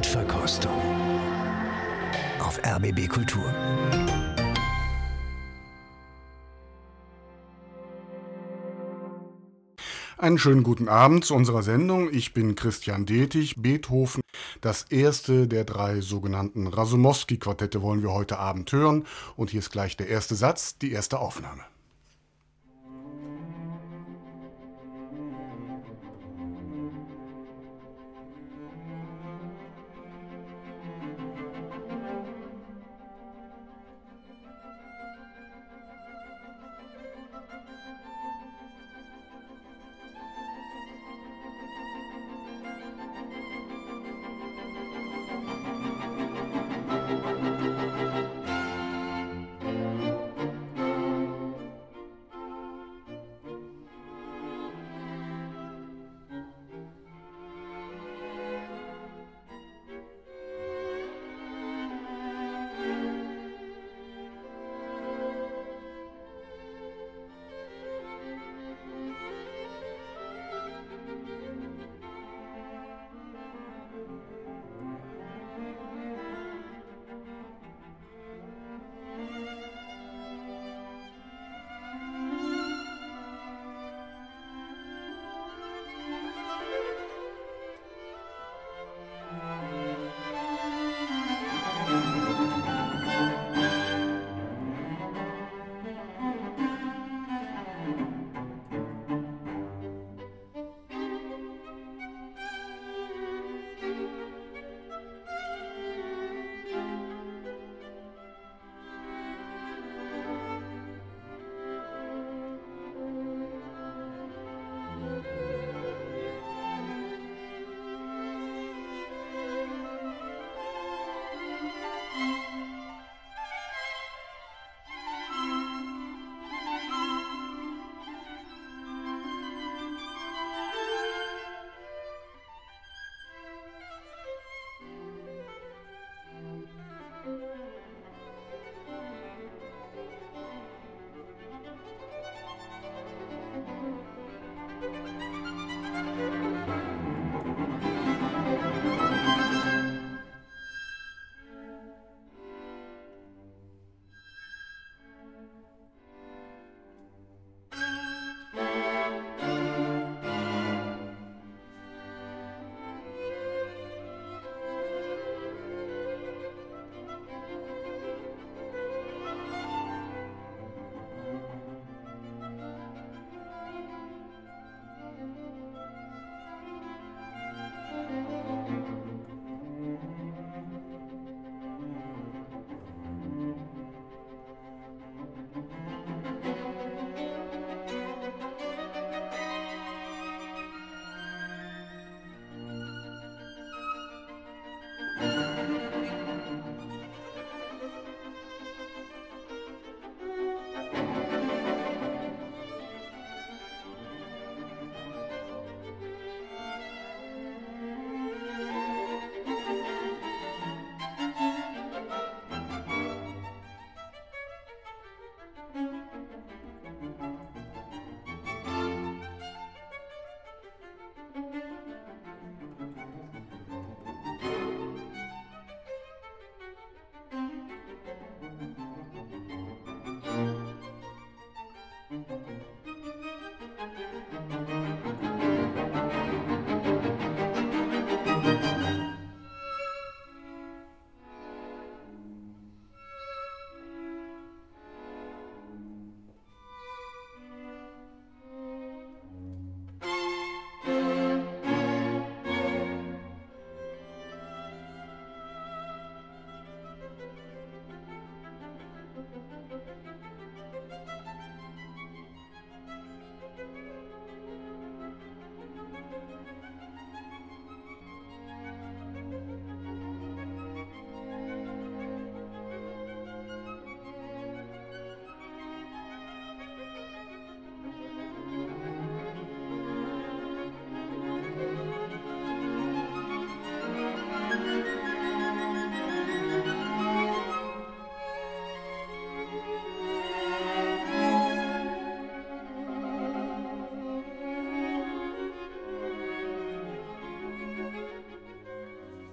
Blindverkostung auf RBB Kultur. Einen schönen guten Abend zu unserer Sendung. Ich bin Christian Detig. Beethoven, das erste der drei sogenannten Rasumowski-Quartette wollen wir heute Abend hören. Und hier ist gleich der erste Satz, die erste Aufnahme.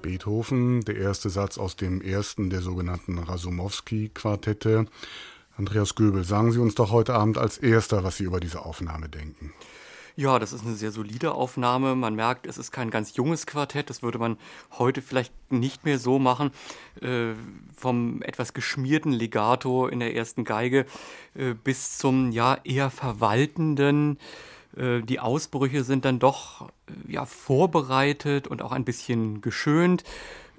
Beethoven, der erste Satz aus dem ersten der sogenannten Rasumowski-Quartette. Andreas Göbel, sagen Sie uns doch heute Abend als erster, was Sie über diese Aufnahme denken. Ja, das ist eine sehr solide Aufnahme. Man merkt, es ist kein ganz junges Quartett. Das würde man heute vielleicht nicht mehr so machen. Äh, vom etwas geschmierten Legato in der ersten Geige äh, bis zum ja eher verwaltenden äh, die Ausbrüche sind dann doch ja, vorbereitet und auch ein bisschen geschönt.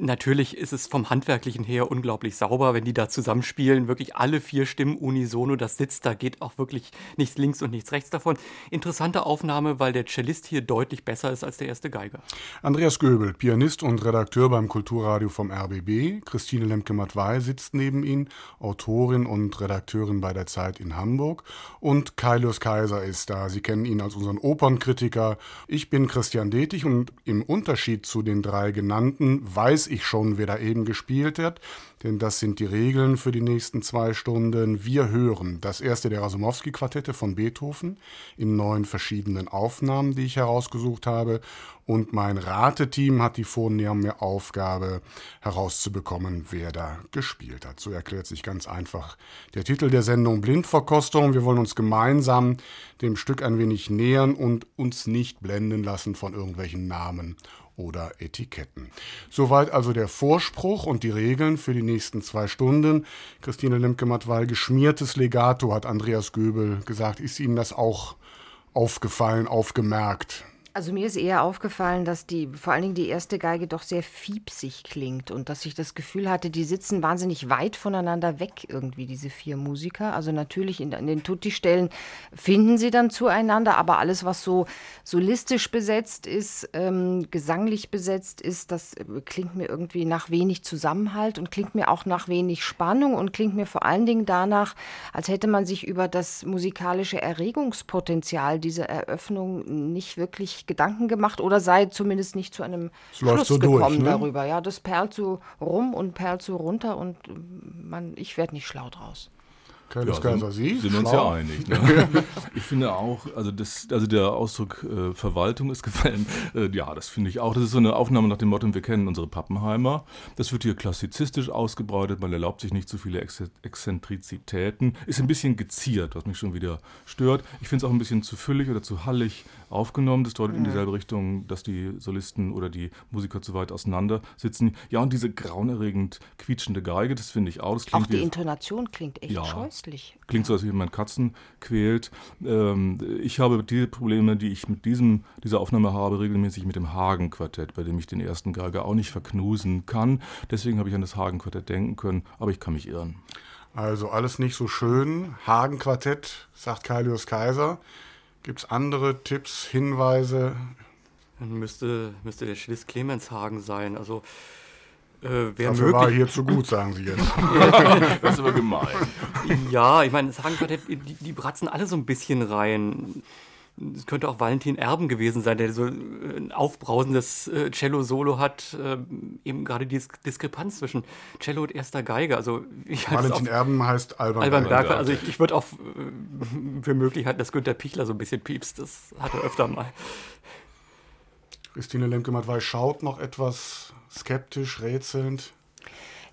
Natürlich ist es vom Handwerklichen her unglaublich sauber, wenn die da zusammenspielen. Wirklich alle vier Stimmen unisono, das sitzt, da geht auch wirklich nichts links und nichts rechts davon. Interessante Aufnahme, weil der Cellist hier deutlich besser ist als der erste Geiger. Andreas Göbel, Pianist und Redakteur beim Kulturradio vom RBB. Christine Lemke-Matwei sitzt neben ihm, Autorin und Redakteurin bei der Zeit in Hamburg. Und Kailius Kaiser ist da. Sie kennen ihn als unseren Opernkritiker. Ich bin Christian Detig und im Unterschied zu den drei genannten weiß ich schon, wer da eben gespielt hat, denn das sind die Regeln für die nächsten zwei Stunden. Wir hören das erste der Rasumowski-Quartette von Beethoven in neun verschiedenen Aufnahmen, die ich herausgesucht habe. Und mein Rateteam hat die vornehme Aufgabe herauszubekommen, wer da gespielt hat. So erklärt sich ganz einfach der Titel der Sendung Blindverkostung. Wir wollen uns gemeinsam dem Stück ein wenig nähern und uns nicht blenden lassen von irgendwelchen Namen oder Etiketten. Soweit also der Vorspruch und die Regeln für die nächsten zwei Stunden. Christine Lemke-Mattwal, geschmiertes Legato, hat Andreas Göbel gesagt. Ist Ihnen das auch aufgefallen, aufgemerkt? Also mir ist eher aufgefallen, dass die, vor allen Dingen die erste Geige doch sehr fiepsig klingt und dass ich das Gefühl hatte, die sitzen wahnsinnig weit voneinander weg irgendwie, diese vier Musiker. Also natürlich in, in den Tutti-Stellen finden sie dann zueinander, aber alles, was so solistisch besetzt ist, ähm, gesanglich besetzt ist, das klingt mir irgendwie nach wenig Zusammenhalt und klingt mir auch nach wenig Spannung und klingt mir vor allen Dingen danach, als hätte man sich über das musikalische Erregungspotenzial dieser Eröffnung nicht wirklich Gedanken gemacht oder sei zumindest nicht zu einem es Schluss so gekommen durch, ne? darüber. Ja, das perlt so rum und perlt so runter und man, ich werde nicht schlau draus. Carlos Ja, Kaiser, sind, Sie? sind uns ja einig. Ne? ich finde auch, also, das, also der Ausdruck äh, Verwaltung ist gefallen. Äh, ja, das finde ich auch. Das ist so eine Aufnahme nach dem Motto, wir kennen unsere Pappenheimer. Das wird hier klassizistisch ausgebreitet, man erlaubt sich nicht zu viele Ex Exzentrizitäten. Ist ein bisschen geziert, was mich schon wieder stört. Ich finde es auch ein bisschen zu füllig oder zu hallig aufgenommen. Das deutet in dieselbe Richtung, dass die Solisten oder die Musiker zu weit auseinander sitzen. Ja, und diese grauenerregend quietschende Geige, das finde ich auch. Das Auch die wie- Intonation klingt echt Ja. scheußlich. Klingt so, als wenn man Katzen quält. Ähm, ich habe die Probleme, die ich mit diesem, dieser Aufnahme habe, regelmäßig mit dem Hagen-Quartett, bei dem ich den ersten Geiger auch nicht verknusen kann. Deswegen habe ich an das Hagen-Quartett denken können, aber ich kann mich irren. Also alles nicht so schön. Hagen-Quartett, sagt Kailius Kaiser. Gibt es andere Tipps, Hinweise? Dann müsste, müsste der Cellist Clemens Hagen sein. Also äh, Dafür war er hier zu gut, sagen Sie jetzt. Das ist aber gemein. Ja, ich meine, das Hagenquartett, die, die bratzen alle so ein bisschen rein. Es könnte auch Valentin Erben gewesen sein, der so äh, ein aufbrausendes äh, Cello-Solo hat. Äh, eben gerade die Dis Diskrepanz zwischen Cello und erster Geige. Also Valentin Erben heißt Alban, Alban Berg. Berg, also ich, ich würde auch äh, für möglich halten, dass Günter Pichler so ein bisschen piepst. Das hat er öfter mal. Christine Lemke-Matwei schaut noch etwas skeptisch, rätselnd.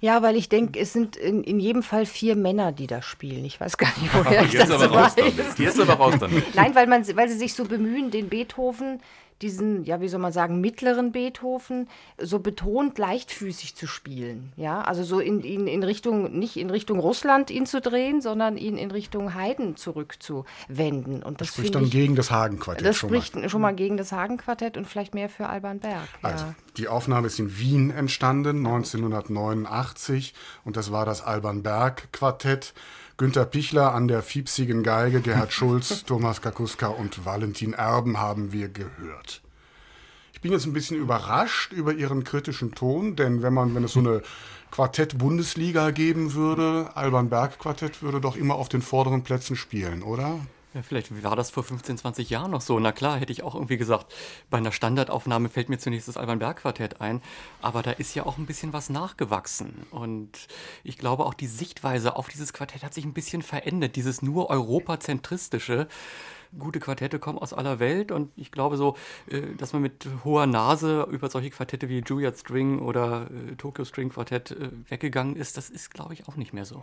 Ja, weil ich denke, es sind in, in jedem Fall vier Männer, die da spielen. Ich weiß gar nicht, woher ich Jetzt das aber raus weiß. damit. Jetzt aber raus damit. Nein, weil, man, weil sie sich so bemühen, den Beethoven, diesen, ja, wie soll man sagen, mittleren Beethoven, so betont leichtfüßig zu spielen. Ja, also so in, in, in Richtung, nicht in Richtung Russland ihn zu drehen, sondern ihn in Richtung Haydn zurückzuwenden. Und das Spricht finde dann ich, gegen das Hagen-Quartett das schon mal. spricht schon mal gegen das Hagen-Quartett und vielleicht mehr für Alban Berg. Ja. Also, die Aufnahme ist in Wien entstanden, 1989, und das war das Alban Berg Quartett. Günter Pichler an der fiepsigen Geige, Gerhard Schulz, Thomas Kakuska und Valentin Erben haben wir gehört. Ich bin jetzt ein bisschen überrascht über Ihren kritischen Ton, denn wenn man, wenn es so eine Quartett-Bundesliga geben würde, Alban Berg Quartett würde doch immer auf den vorderen Plätzen spielen, oder? Ja, vielleicht war das vor 15, 20 Jahren noch so. Na klar, hätte ich auch irgendwie gesagt, bei einer Standardaufnahme fällt mir zunächst das Alban Berg Quartett ein. Aber da ist ja auch ein bisschen was nachgewachsen. Und ich glaube, auch die Sichtweise auf dieses Quartett hat sich ein bisschen verändert. Dieses nur europazentristische, gute Quartette kommen aus aller Welt und ich glaube so, äh, dass man mit hoher Nase über solche Quartette wie Juilliard String oder äh, Tokyo String Quartett äh, weggegangen ist, das ist, glaube ich, auch nicht mehr so.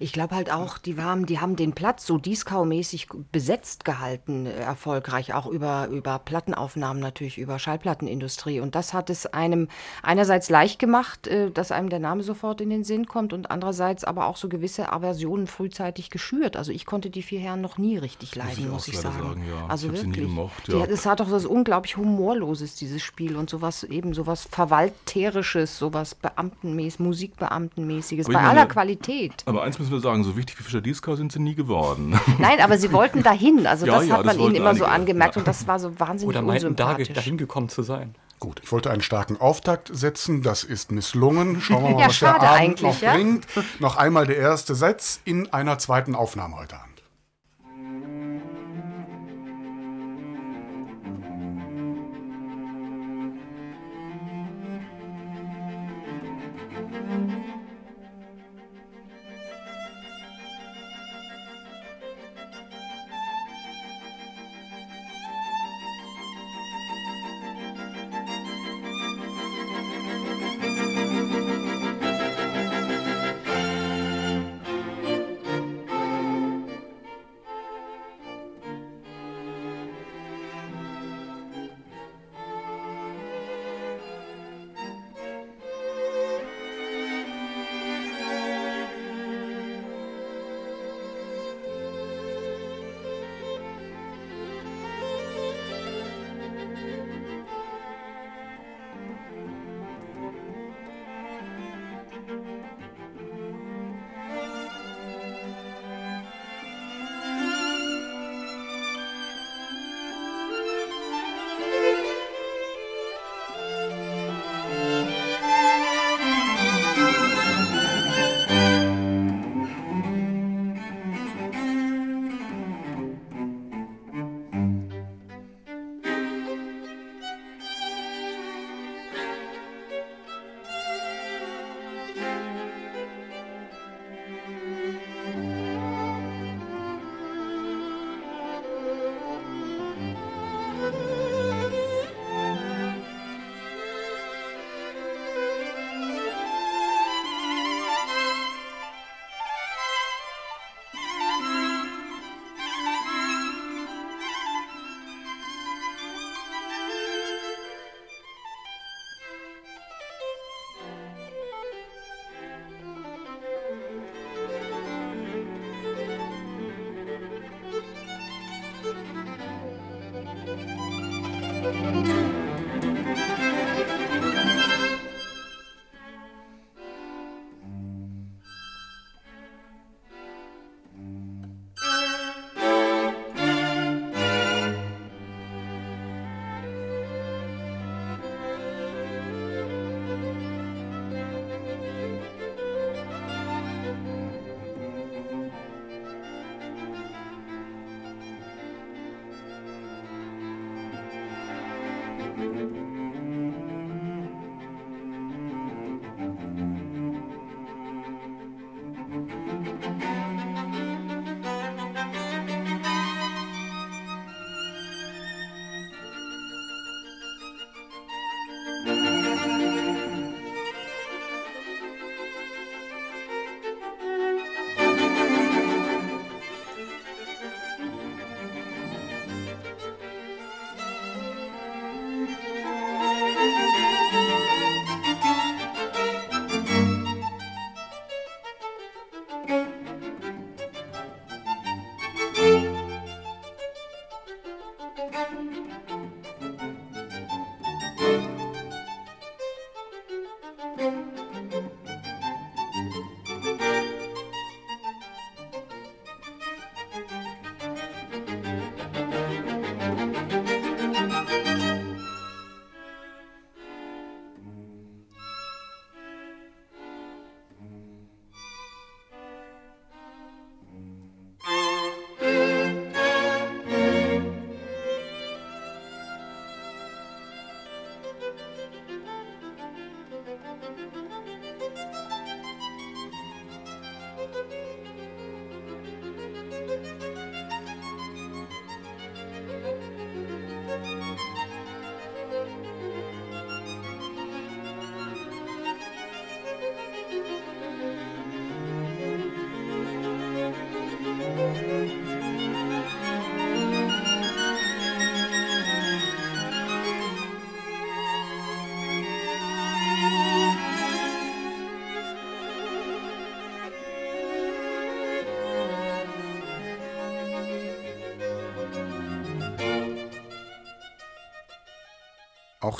Ich glaube halt auch, die haben, die haben den Platz so Dieskau-mäßig besetzt gehalten, äh, erfolgreich, auch über, über Plattenaufnahmen natürlich, über Schallplattenindustrie. Und das hat es einem einerseits leicht gemacht, äh, dass einem der Name sofort in den Sinn kommt und andererseits aber auch so gewisse Aversionen frühzeitig geschürt. Also ich konnte die vier Herren noch nie richtig leiden, muss ich, muss ich sagen. sagen ja. Also ich wirklich. Gemocht, ja. Es hat doch was unglaublich Humorloses, dieses Spiel und sowas eben sowas Verwalterisches, sowas Beamtenmäßiges, Musikbeamtenmäßiges, bei meine, aller Qualität. Aber eins müssen wir sagen, so wichtig wie Fischer Dieskau sind sie nie geworden. Nein, aber sie wollten dahin. Also Ja, das ja, hat das man ihnen wollten immer so einige, angemerkt ja. und das war so wahnsinnig Oder meinten, da, unsympathisch. dahin gekommen zu sein. Gut, ich wollte einen starken Auftakt setzen, das ist misslungen. Schauen wir mal, Ja, was der schade Abend eigentlich, noch ja? bringt. Noch einmal der erste Satz in einer zweiten Aufnahme heute Abend.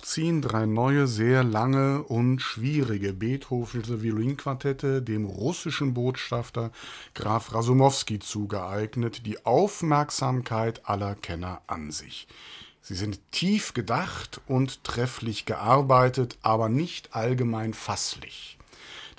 Auch ziehen drei neue, sehr lange und schwierige Beethovenische Violinquartette dem russischen Botschafter Graf Rasumowski zugeeignet, die Aufmerksamkeit aller Kenner an sich. Sie sind tief gedacht und trefflich gearbeitet, aber nicht allgemein fasslich.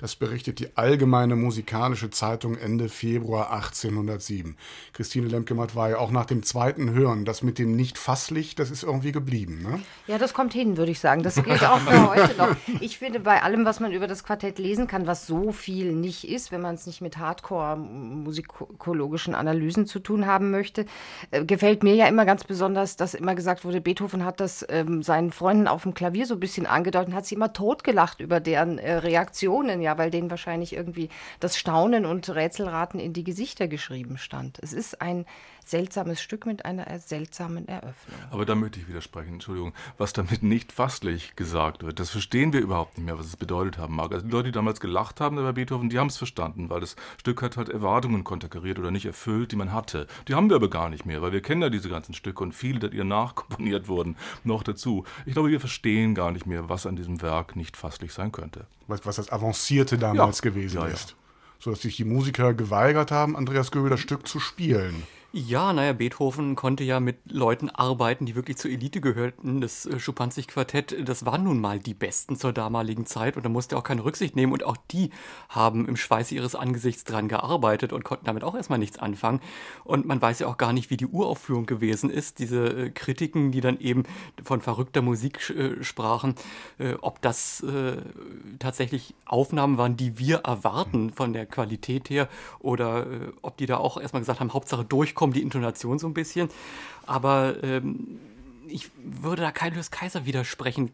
Das berichtet die Allgemeine Musikalische Zeitung Ende Februar 1807. Christine Lemke-Matt war ja auch nach dem zweiten Hören, das mit dem nicht fasslich, das ist irgendwie geblieben, ne? Ja, das kommt hin, würde ich sagen. Das gilt auch für heute noch. Ich finde, bei allem, was man über das Quartett lesen kann, was so viel nicht ist, wenn man es nicht mit Hardcore-musikologischen Analysen zu tun haben möchte, äh, gefällt mir ja immer ganz besonders, dass immer gesagt wurde, Beethoven hat das ähm, seinen Freunden auf dem Klavier so ein bisschen angedeutet und hat sie immer totgelacht über deren äh, Reaktionen. Ja, ja, weil denen wahrscheinlich irgendwie das Staunen und Rätselraten in die Gesichter geschrieben stand. Es ist ein seltsames Stück mit einer seltsamen Eröffnung. Aber da möchte ich widersprechen, Entschuldigung. Was damit nicht fasslich gesagt wird, das verstehen wir überhaupt nicht mehr, was es bedeutet haben mag. Also die Leute, die damals gelacht haben über Beethoven, die haben es verstanden, weil das Stück hat halt Erwartungen konterkariert oder nicht erfüllt, die man hatte. Die haben wir aber gar nicht mehr, weil wir kennen ja diese ganzen Stücke und viele, die ihr nachkomponiert wurden, noch dazu. Ich glaube, wir verstehen gar nicht mehr, was an diesem Werk nicht fasslich sein könnte. Was, was das Avancierte damals ja. gewesen ja, ist. Ja. So dass sich die Musiker geweigert haben, Andreas Göbel das Stück zu spielen. Ja, naja, Beethoven konnte ja mit Leuten arbeiten, die wirklich zur Elite gehörten. Das äh, Schuppanzig-Quartett, das waren nun mal die Besten zur damaligen Zeit und da musste er auch keine Rücksicht nehmen. Und auch die haben im Schweiße ihres Angesichts dran gearbeitet und konnten damit auch erstmal nichts anfangen. Und man weiß ja auch gar nicht, wie die Uraufführung gewesen ist. Diese äh, Kritiken, die dann eben von verrückter Musik äh, sprachen, ob das tatsächlich Aufnahmen waren, die wir erwarten von der Qualität her oder ob die da auch erstmal gesagt haben, Hauptsache durchkommen kommt die Intonation so ein bisschen. Aber ähm, ich würde da Kaius Kaiser widersprechen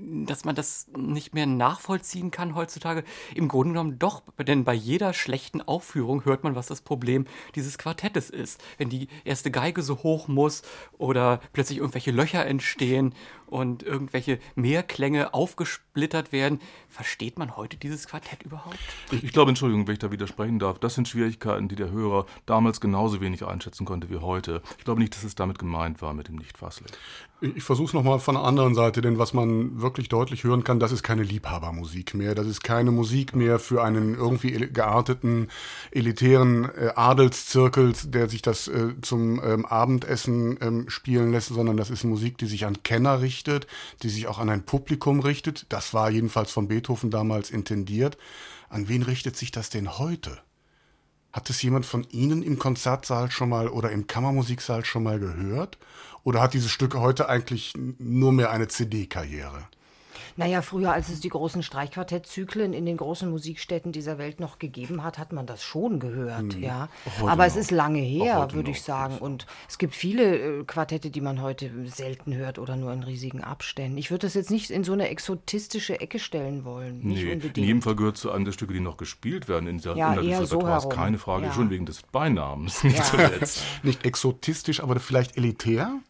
dass man das nicht mehr nachvollziehen kann heutzutage. Im Grunde genommen doch, denn bei jeder schlechten Aufführung hört man, was das Problem dieses Quartettes ist. Wenn die erste Geige so hoch muss oder plötzlich irgendwelche Löcher entstehen und irgendwelche Mehrklänge aufgesplittert werden, versteht man heute dieses Quartett überhaupt? Ich, ich glaube, Entschuldigung, wenn ich da widersprechen darf, das sind Schwierigkeiten, die der Hörer damals genauso wenig einschätzen konnte wie heute. Ich glaube nicht, dass es damit gemeint war mit dem Nicht-Fasslich. Ich versuche es nochmal von der anderen Seite, denn was man wirklich deutlich hören kann, das ist keine Liebhabermusik mehr. Das ist keine Musik mehr für einen irgendwie gearteten, elitären äh, Adelszirkel, der sich das äh, zum ähm, Abendessen ähm, spielen lässt, sondern das ist Musik, die sich an Kenner richtet, die sich auch an ein Publikum richtet. Das war jedenfalls von Beethoven damals intendiert. An wen richtet sich das denn heute? Hat es jemand von Ihnen im Konzertsaal schon mal oder im Kammermusiksaal schon mal gehört? Oder hat dieses Stück heute eigentlich nur mehr eine CD-Karriere? Naja, früher, als es die großen Streichquartettzyklen in den großen Musikstätten dieser Welt noch gegeben hat, hat man das schon gehört, hm. ja. Aber es ist lange her, würde ich sagen. Und es gibt viele äh, Quartette, die man heute selten hört oder nur in riesigen Abständen. Ich würde das jetzt nicht in so eine exotistische Ecke stellen wollen. Nicht nee, unbedingt. in jedem Fall gehört zu einem der Stücke, die noch gespielt werden in dieser ja, in so Repertoires. Keine Frage, ja. schon wegen des Beinamens. Nicht, ja. nicht exotistisch, aber vielleicht elitär?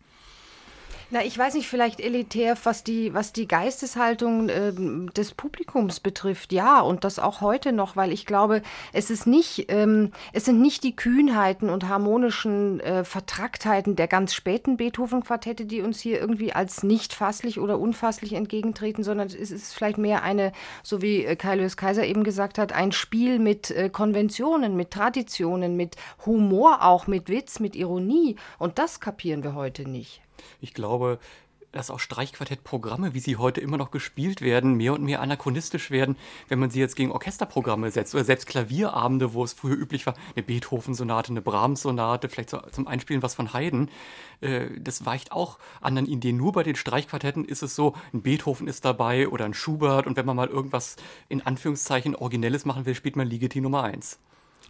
Na, ich weiß nicht, vielleicht elitär, was die, was die Geisteshaltung äh, des Publikums betrifft, ja, und das auch heute noch, weil ich glaube, es ist nicht, ähm, es sind nicht die Kühnheiten und harmonischen äh, Vertracktheiten der ganz späten Beethoven-Quartette, die uns hier irgendwie als nicht fasslich oder unfasslich entgegentreten, sondern es ist vielleicht mehr eine, so wie äh, Kai Lewis Kaiser eben gesagt hat, ein Spiel mit äh, Konventionen, mit Traditionen, mit Humor auch, mit Witz, mit Ironie. Und das kapieren wir heute nicht. Ich glaube, dass auch Streichquartettprogramme, wie sie heute immer noch gespielt werden, mehr und mehr anachronistisch werden, wenn man sie jetzt gegen Orchesterprogramme setzt oder selbst Klavierabende, wo es früher üblich war, eine Beethoven-Sonate, eine Brahms-Sonate, vielleicht zum Einspielen was von Haydn. Äh, das weicht auch anderen Ideen. Nur bei den Streichquartetten ist es so, ein Beethoven ist dabei oder ein Schubert und wenn man mal irgendwas in Anführungszeichen Originelles machen will, spielt man Ligeti Nummer 1.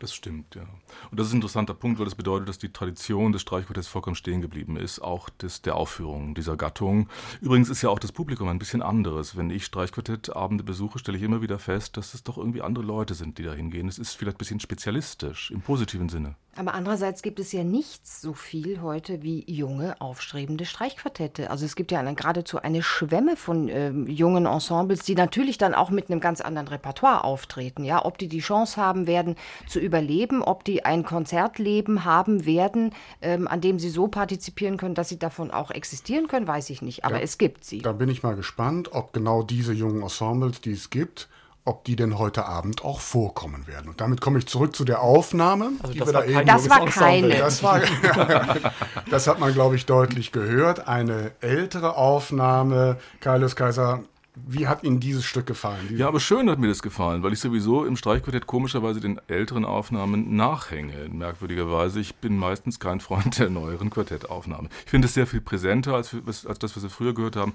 Das stimmt, ja. Und das ist ein interessanter Punkt, weil das bedeutet, dass die Tradition des Streichquartetts vollkommen stehen geblieben ist, auch des, der Aufführung dieser Gattung. Übrigens ist ja auch das Publikum ein bisschen anderes. Wenn ich Streichquartettabende besuche, stelle ich immer wieder fest, dass es doch irgendwie andere Leute sind, die da hingehen. Es ist vielleicht ein bisschen spezialistisch, im positiven Sinne. Aber andererseits gibt es ja nichts so viel heute wie junge, aufstrebende Streichquartette. Also es gibt ja eine, geradezu eine Schwemme von äh, jungen Ensembles, die natürlich dann auch mit einem ganz anderen Repertoire auftreten. Ja, ob die die Chance haben werden zu überleben, ob die ein Konzertleben haben werden, ähm, an dem sie so partizipieren können, dass sie davon auch existieren können, weiß ich nicht. Aber Ja. es gibt sie. Da bin ich mal gespannt, ob genau diese jungen Ensembles, die es gibt, ob die denn heute Abend auch vorkommen werden. Und damit komme ich zurück zu der Aufnahme, Also die das wir war da eben Das war keine. Das, war, das hat man, glaube ich, deutlich gehört. Eine ältere Aufnahme. Carlos Kaiser, wie hat Ihnen dieses Stück gefallen? Ja, aber schön hat mir das gefallen, weil ich sowieso im Streichquartett komischerweise den älteren Aufnahmen nachhänge. Merkwürdigerweise, ich bin meistens kein Freund der neueren Quartettaufnahme. Ich finde es sehr viel präsenter als, als das, was wir früher gehört haben.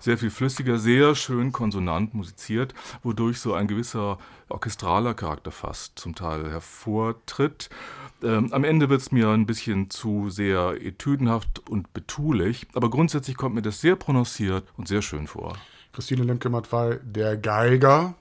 Sehr viel flüssiger, sehr schön konsonant musiziert, wodurch so ein gewisser orchestraler Charakter fast zum Teil hervortritt. Ähm, am Ende wird es mir ein bisschen zu sehr etüdenhaft und betulich, aber grundsätzlich kommt mir das sehr prononciert und sehr schön vor. Christine Lemke-Matwei, der Geiger,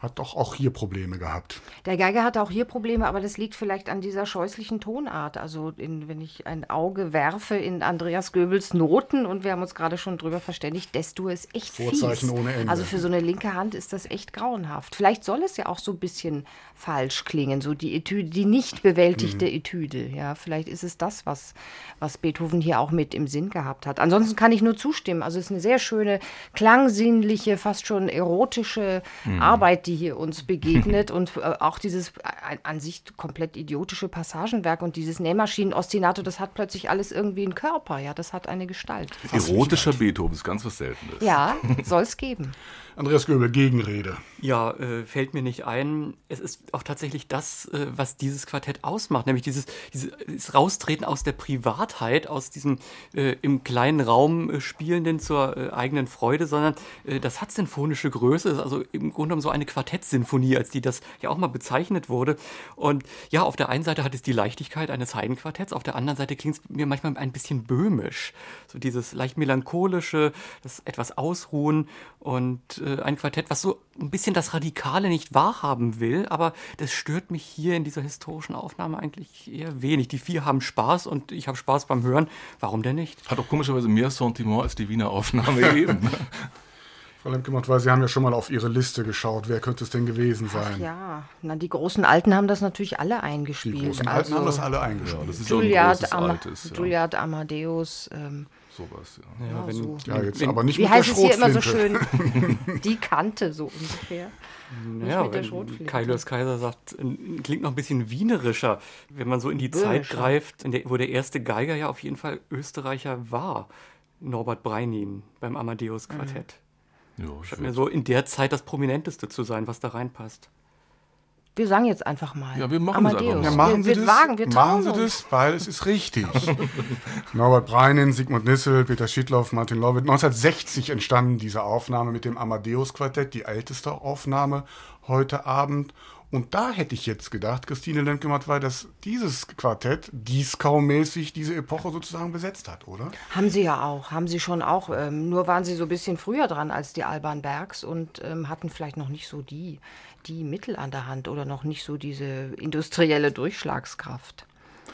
hat doch auch hier Probleme gehabt. Der Geiger hatte auch hier Probleme, aber das liegt vielleicht an dieser scheußlichen Tonart. Also in, wenn ich ein Auge werfe in Andreas Goebels Noten und wir haben uns gerade schon drüber verständigt, Destur ist echt Vorzeichen fies. ohne Ende. Also für so eine linke Hand ist das echt grauenhaft. Vielleicht soll es ja auch so ein bisschen falsch klingen, so die Etüde, die nicht bewältigte Mhm. Etüde. Ja, vielleicht ist es das, was, was Beethoven hier auch mit im Sinn gehabt hat. Ansonsten kann ich nur zustimmen. Also es ist eine sehr schöne, klangsinnliche, fast schon erotische Mhm. Arbeit, die hier uns begegnet und äh, auch dieses äh, an sich komplett idiotische Passagenwerk und dieses Nähmaschinen-Ostinato, das hat plötzlich alles irgendwie einen Körper, ja, das hat eine Gestalt. Erotischer Beethoven ist ganz was Seltenes. Ja, soll es geben. Andreas Göbel, Gegenrede. Ja, äh, fällt mir nicht ein. Es ist auch tatsächlich das, äh, was dieses Quartett ausmacht, nämlich dieses, dieses, Raustreten aus der Privatheit, aus diesem äh, im kleinen Raum äh, Spielenden zur äh, eigenen Freude, sondern äh, das hat sinfonische Größe, ist also im Grunde genommen so eine Quartettsinfonie, als die das ja auch mal bezeichnet wurde. Und ja, auf der einen Seite hat es die Leichtigkeit eines Heidenquartetts, auf der anderen Seite klingt es mir manchmal ein bisschen böhmisch. So dieses leicht melancholische, das etwas Ausruhen und äh, ein Quartett, was so ein bisschen das Radikale nicht wahrhaben will, aber das stört mich hier in dieser historischen Aufnahme eigentlich eher wenig. Die vier haben Spaß und ich habe Spaß beim Hören. Warum denn nicht? Hat auch komischerweise mehr Sentiment als die Wiener Aufnahme eben. Frau Lemke-Matwei, Sie haben ja schon mal auf Ihre Liste geschaut. Wer könnte es denn gewesen sein? Ja, na, die großen Alten haben das natürlich alle Die eingespielt. großen Alten haben das alle eingespielt. das ist ja ein Juilliard, großes Ama Altes. Ja. Juilliard Amadeus. Ähm, Sowas, ja. Ja, wenn, so. Ja, jetzt wenn- aber nicht Wie mit der heißt es hier immer so schön? Die Kante so ungefähr. Ja, der Schrotflinte. Kaius Kaiser sagt, klingt noch ein bisschen wienerischer, wenn man so in die Zeit greift, in der, wo der erste Geiger ja auf jeden Fall Österreicher war, Norbert Breinin beim Amadeus Quartett. Ja, Scheint mir so in der Zeit das Prominenteste zu sein, was da reinpasst. Wir sagen jetzt einfach mal. Ja, wir machen das einfach Amadeus. mal. Ja, machen wir, Sie wir das, wagen, wir machen Sie das, weil es ist richtig. Norbert Breinin, Sigmund Nissel, Peter Schiedloff, Martin Lovitt. 1960 entstanden diese Aufnahme mit dem Amadeus-Quartett, die älteste Aufnahme heute Abend. Und da hätte ich jetzt gedacht, Christine Lemke-Matwei, dass dieses Quartett Dieskau-mäßig diese Epoche sozusagen besetzt hat, oder? Haben sie ja auch, haben sie schon auch. Ähm, nur waren sie so ein bisschen früher dran als die Alban Bergs und ähm, hatten vielleicht noch nicht so die, die Mittel an der Hand oder noch nicht so diese industrielle Durchschlagskraft.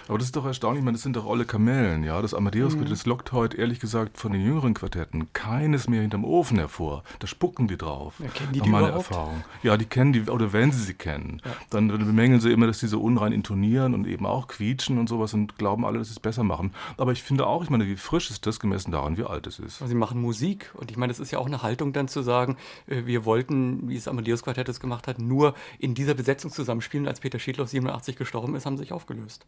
Aber das ist doch erstaunlich, ich meine, das sind doch alle Kamellen, ja. Das Amadeus-Quartett, das lockt heute, ehrlich gesagt, von den jüngeren Quartetten keines mehr hinterm Ofen hervor. Da spucken die drauf. Ja, kennen die die meiner überhaupt? Erfahrung. Ja, die kennen die, oder wenn sie sie kennen. Dann, dann bemängeln sie immer, dass die so unrein intonieren und eben auch quietschen und sowas und glauben alle, dass sie es besser machen. Aber ich finde auch, ich meine, wie frisch ist das gemessen daran, wie alt es ist. Also sie machen Musik und ich meine, das ist ja auch eine Haltung dann zu sagen, äh, wir wollten, wie es Amadeus Quartett es gemacht hat, nur in dieser Besetzung zusammenspielen. Als Peter Schiedloff 87 gestorben ist, haben sie sich aufgelöst.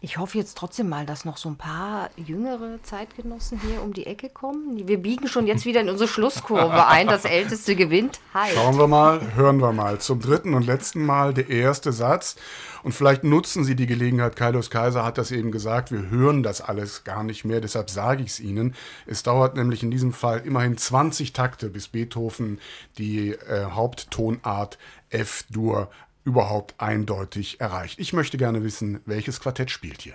Ich hoffe jetzt trotzdem mal, dass noch so ein paar jüngere Zeitgenossen hier um die Ecke kommen. Wir biegen schon jetzt wieder in unsere Schlusskurve ein. Das Älteste gewinnt. Halt. Schauen wir mal, hören wir mal. Zum dritten und letzten Mal der erste Satz. Und vielleicht nutzen Sie die Gelegenheit, Kaius Kaiser hat das eben gesagt, wir hören das alles gar nicht mehr, deshalb sage ich es Ihnen. Es dauert nämlich in diesem Fall immerhin 20 Takte, bis Beethoven die äh, Haupttonart F-Dur überhaupt eindeutig erreicht. Ich möchte gerne wissen, welches Quartett spielt hier?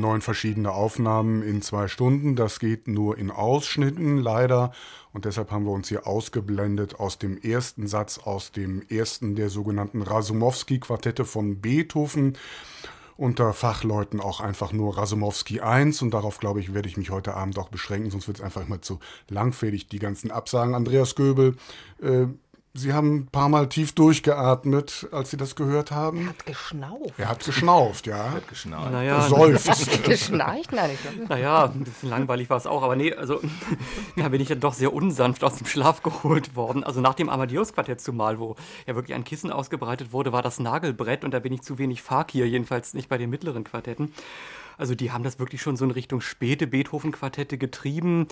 neun verschiedene Aufnahmen in zwei Stunden. Das geht nur in Ausschnitten leider. Und deshalb haben wir uns hier ausgeblendet aus dem ersten Satz, aus dem ersten der sogenannten Rasumowski-Quartette von Beethoven. Unter Fachleuten auch einfach nur Rasumowski 1 und darauf, glaube ich, werde ich mich heute Abend auch beschränken, sonst wird es einfach immer zu langfädig, die ganzen Absagen. Andreas Göbel, äh, Sie haben ein paar Mal tief durchgeatmet, als Sie das gehört haben. Er hat geschnauft. Er hat geschnauft, ja. Er hat geschnauft. Naja, Gesäuft. Geschnarcht? Nein, ich glaube. Naja, ein bisschen langweilig war es auch, aber nee, also da bin ich ja doch sehr unsanft aus dem Schlaf geholt worden. Also nach dem Amadeus-Quartett zumal, wo ja wirklich ein Kissen ausgebreitet wurde, war das Nagelbrett und da bin ich zu wenig Fakir, jedenfalls nicht bei den mittleren Quartetten. Also die haben das wirklich schon so in Richtung späte Beethoven-Quartette getrieben.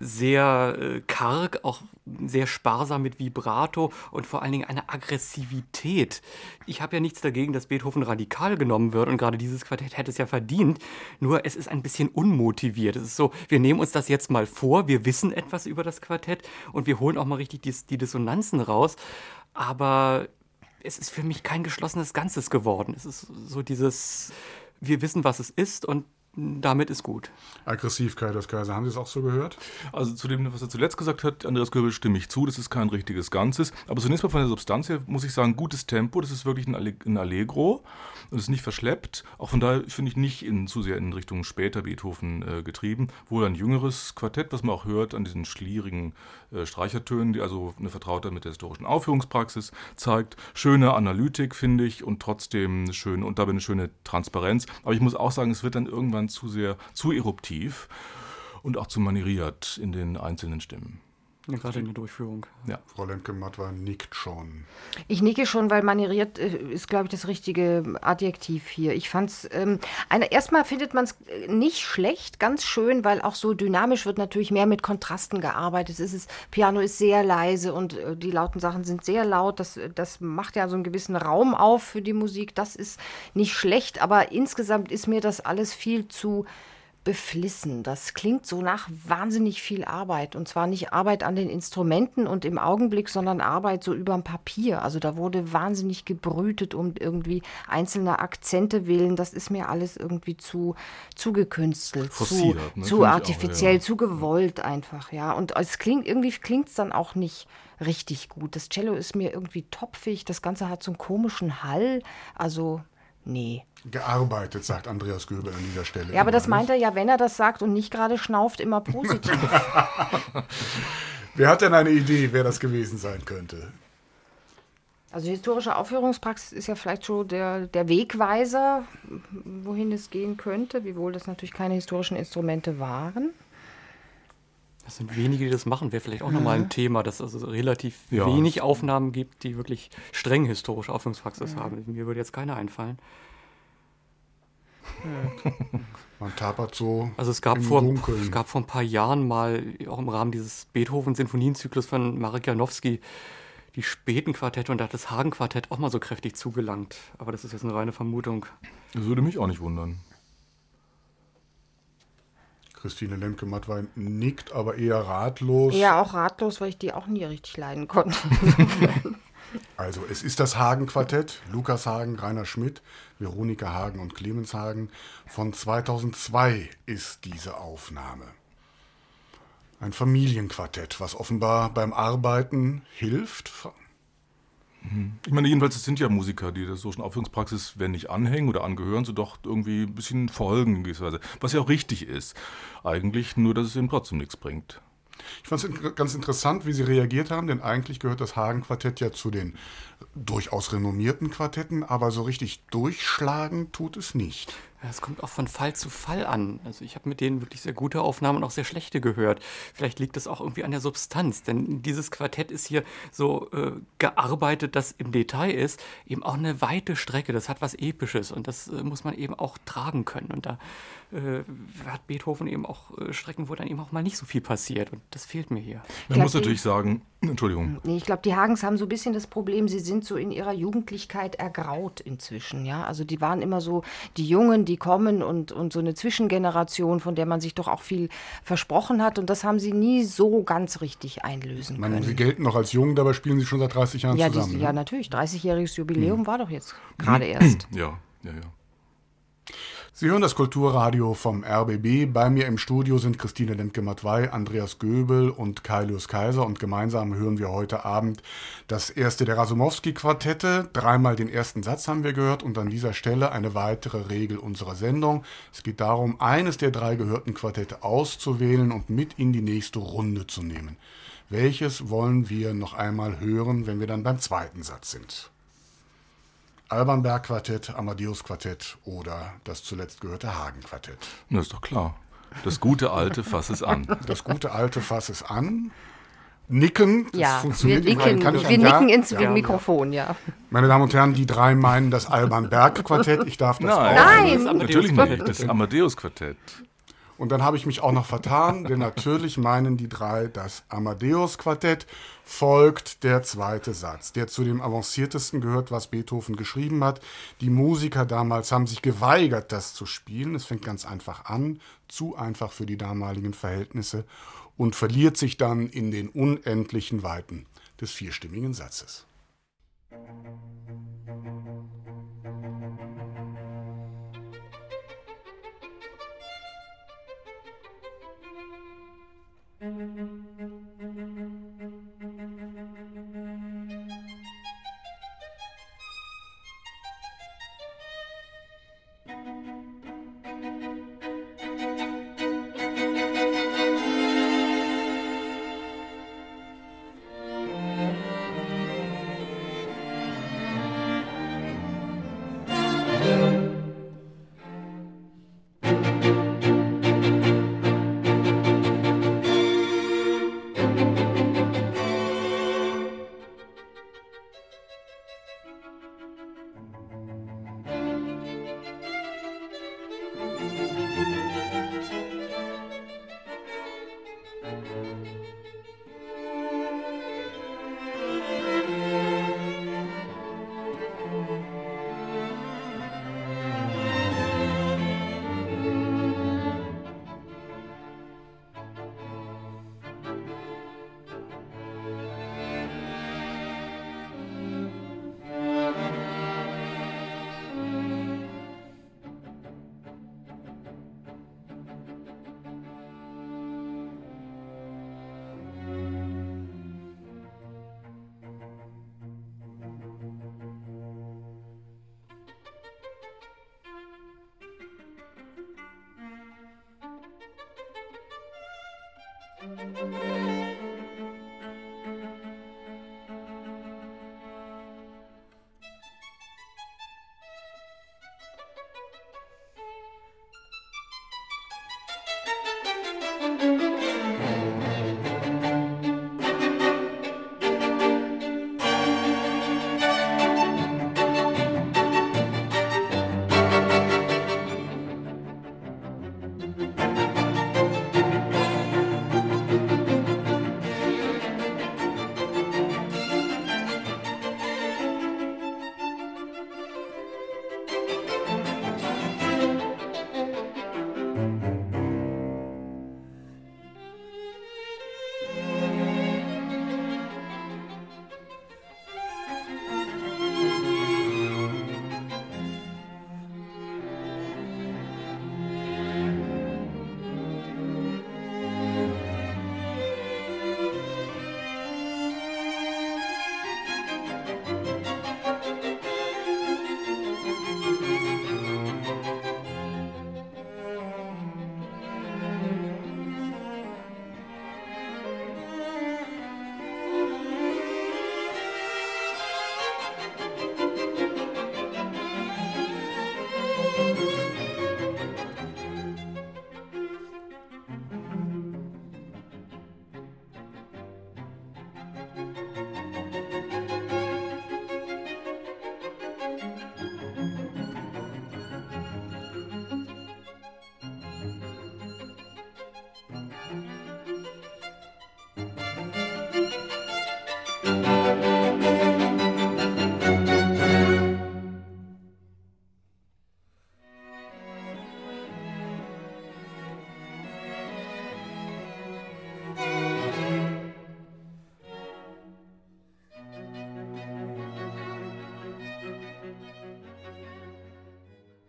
Sehr äh, karg, auch sehr sparsam mit Vibrato und vor allen Dingen eine Aggressivität. Ich habe ja nichts dagegen, dass Beethoven radikal genommen wird und gerade dieses Quartett hätte es ja verdient. Nur es ist ein bisschen unmotiviert. Es ist so, wir nehmen uns das jetzt mal vor, wir wissen etwas über das Quartett und wir holen auch mal richtig die, die Dissonanzen raus. Aber es ist für mich kein geschlossenes Ganzes geworden. Es ist so dieses wir wissen, was es ist und damit ist gut. Aggressiv, Kaius Kaiser. Haben Sie es auch so gehört? Also zu dem, was er zuletzt gesagt hat, Andreas Göbel, stimme ich zu. Das ist kein richtiges Ganzes. Aber zunächst mal von der Substanz her muss ich sagen, gutes Tempo. Das ist wirklich ein Allegro und ist nicht verschleppt. Auch von daher finde ich nicht in, zu sehr in Richtung später Beethoven äh, getrieben. Wohl ein jüngeres Quartett, was man auch hört an diesen schlierigen äh, Streichertönen, die also eine Vertrautheit mit der historischen Aufführungspraxis zeigt. Schöne Analytik, finde ich, und trotzdem schön, und dabei eine schöne Transparenz. Aber ich muss auch sagen, es wird dann irgendwann zu sehr, zu eruptiv und auch zu manieriert in den einzelnen Stimmen. Ja, gerade in der Durchführung. Ja. Frau Lemke-Matwa nickt schon. Ich nicke schon, weil manieriert äh, ist, glaube ich, das richtige Adjektiv hier. Ich fand es, ähm, erstmal findet man es äh, nicht schlecht, ganz schön, weil auch so dynamisch wird natürlich mehr mit Kontrasten gearbeitet. Es ist, Piano ist sehr leise und äh, die lauten Sachen sind sehr laut. Das, das macht ja so einen gewissen Raum auf für die Musik. Das ist nicht schlecht, aber insgesamt ist mir das alles viel zu beflissen. Das klingt so nach wahnsinnig viel Arbeit. Und zwar nicht Arbeit an den Instrumenten und im Augenblick, sondern Arbeit so über dem Papier. Also da wurde wahnsinnig gebrütet um irgendwie einzelne Akzente willen. Das ist mir alles irgendwie zu, zu gekünstelt, Forciert, zu, ne? zu artifiziell, auch, ja. zu gewollt einfach, ja. Und es klingt, irgendwie klingt es dann auch nicht richtig gut. Das Cello ist mir irgendwie topfig. Das Ganze hat so einen komischen Hall. Also, nee gearbeitet, sagt Andreas Göbel an dieser Stelle. Ja, aber das meint er ja, wenn er das sagt und nicht gerade schnauft, immer positiv. wer hat denn eine Idee, wer das gewesen sein könnte? Also historische Aufführungspraxis ist ja vielleicht schon der, der Wegweiser, wohin es gehen könnte, wiewohl das natürlich keine historischen Instrumente waren. Das sind wenige, die das machen, wäre vielleicht auch nochmal ein Thema, dass es also relativ Ja. wenig Aufnahmen gibt, die wirklich streng historische Aufführungspraxis haben. Mir würde jetzt keiner einfallen. Man tapert so Also es gab, im vor, Dunkeln. es gab vor ein paar Jahren mal, auch im Rahmen dieses Beethoven-Sinfonienzyklus von Marek Janowski, die späten Quartette und da hat das Hagen-Quartett auch mal so kräftig zugelangt. Aber das ist jetzt eine reine Vermutung. Das würde mich auch nicht wundern. Christine Lemke-Mattwein nickt, aber eher ratlos. Ja, auch ratlos, weil ich die auch nie richtig leiden konnte. Also, es ist das Hagen-Quartett. Lukas Hagen, Rainer Schmidt, Veronika Hagen und Clemens Hagen. Von 2002 ist diese Aufnahme. Ein Familienquartett, was offenbar beim Arbeiten hilft. Ich meine, jedenfalls, es sind ja Musiker, die der socialen Aufführungspraxis, wenn nicht anhängen oder angehören, so doch irgendwie ein bisschen folgen in gewisser Weise. Was ja auch richtig ist. Eigentlich nur, dass es ihnen trotzdem nichts bringt. Ich fand es ganz interessant, wie Sie reagiert haben, denn eigentlich gehört das Hagen-Quartett ja zu den durchaus renommierten Quartetten, aber so richtig durchschlagen tut es nicht. Es kommt auch von Fall zu Fall an. Also ich habe mit denen wirklich sehr gute Aufnahmen und auch sehr schlechte gehört. Vielleicht liegt das auch irgendwie an der Substanz, denn dieses Quartett ist hier so äh, gearbeitet, dass im Detail ist eben auch eine weite Strecke. Das hat was Episches und das äh, muss man eben auch tragen können. Und da äh, hat Beethoven eben auch äh, Strecken, wo dann eben auch mal nicht so viel passiert und das fehlt mir hier. Man muss natürlich sagen, Entschuldigung, Nee, ich glaube, die Hagens haben so ein bisschen das Problem, sie sind so in ihrer Jugendlichkeit ergraut inzwischen, ja. Also die waren immer so die Jungen, die kommen und, und so eine Zwischengeneration, von der man sich doch auch viel versprochen hat. Und das haben sie nie so ganz richtig einlösen Ich meine, können. Sie gelten noch als jung, dabei spielen Sie schon seit 30 Jahren ja, zusammen. die, ne? ja, natürlich. 30-jähriges Jubiläum Hm. war doch jetzt gerade erst. ja, ja, ja. Sie hören das Kulturradio vom RBB. Bei mir im Studio sind Christine Lemke-Matwei, Andreas Göbel und Kailius Kaiser. Und gemeinsam hören wir heute Abend das erste der Rasumowski-Quartette. Dreimal den ersten Satz haben wir gehört und an dieser Stelle eine weitere Regel unserer Sendung. Es geht darum, eines der drei gehörten Quartette auszuwählen und mit in die nächste Runde zu nehmen. Welches wollen wir noch einmal hören, wenn wir dann beim zweiten Satz sind? Alban Berg Quartett, Amadeus Quartett oder das zuletzt gehörte Hagen Quartett. Das ist doch klar. Das gute alte Fass es an. Das gute alte Fass es an. Nicken, das Ja, wir funktioniert nicken, Kann ich wir nicken ins Ja. Mikrofon, ja. Meine Damen und Herren, die drei meinen das Alban Berg Quartett. Ich darf das Nein. auch. Nein! Das Natürlich nicht. Das Amadeus-Quartett. Und dann habe ich mich auch noch vertan, denn natürlich meinen die drei das Amadeus-Quartett. Folgt der zweite Satz, der zu dem avanciertesten gehört, was Beethoven geschrieben hat. Die Musiker damals haben sich geweigert, das zu spielen. Es fängt ganz einfach an, zu einfach für die damaligen Verhältnisse und verliert sich dann in den unendlichen Weiten des vierstimmigen Satzes.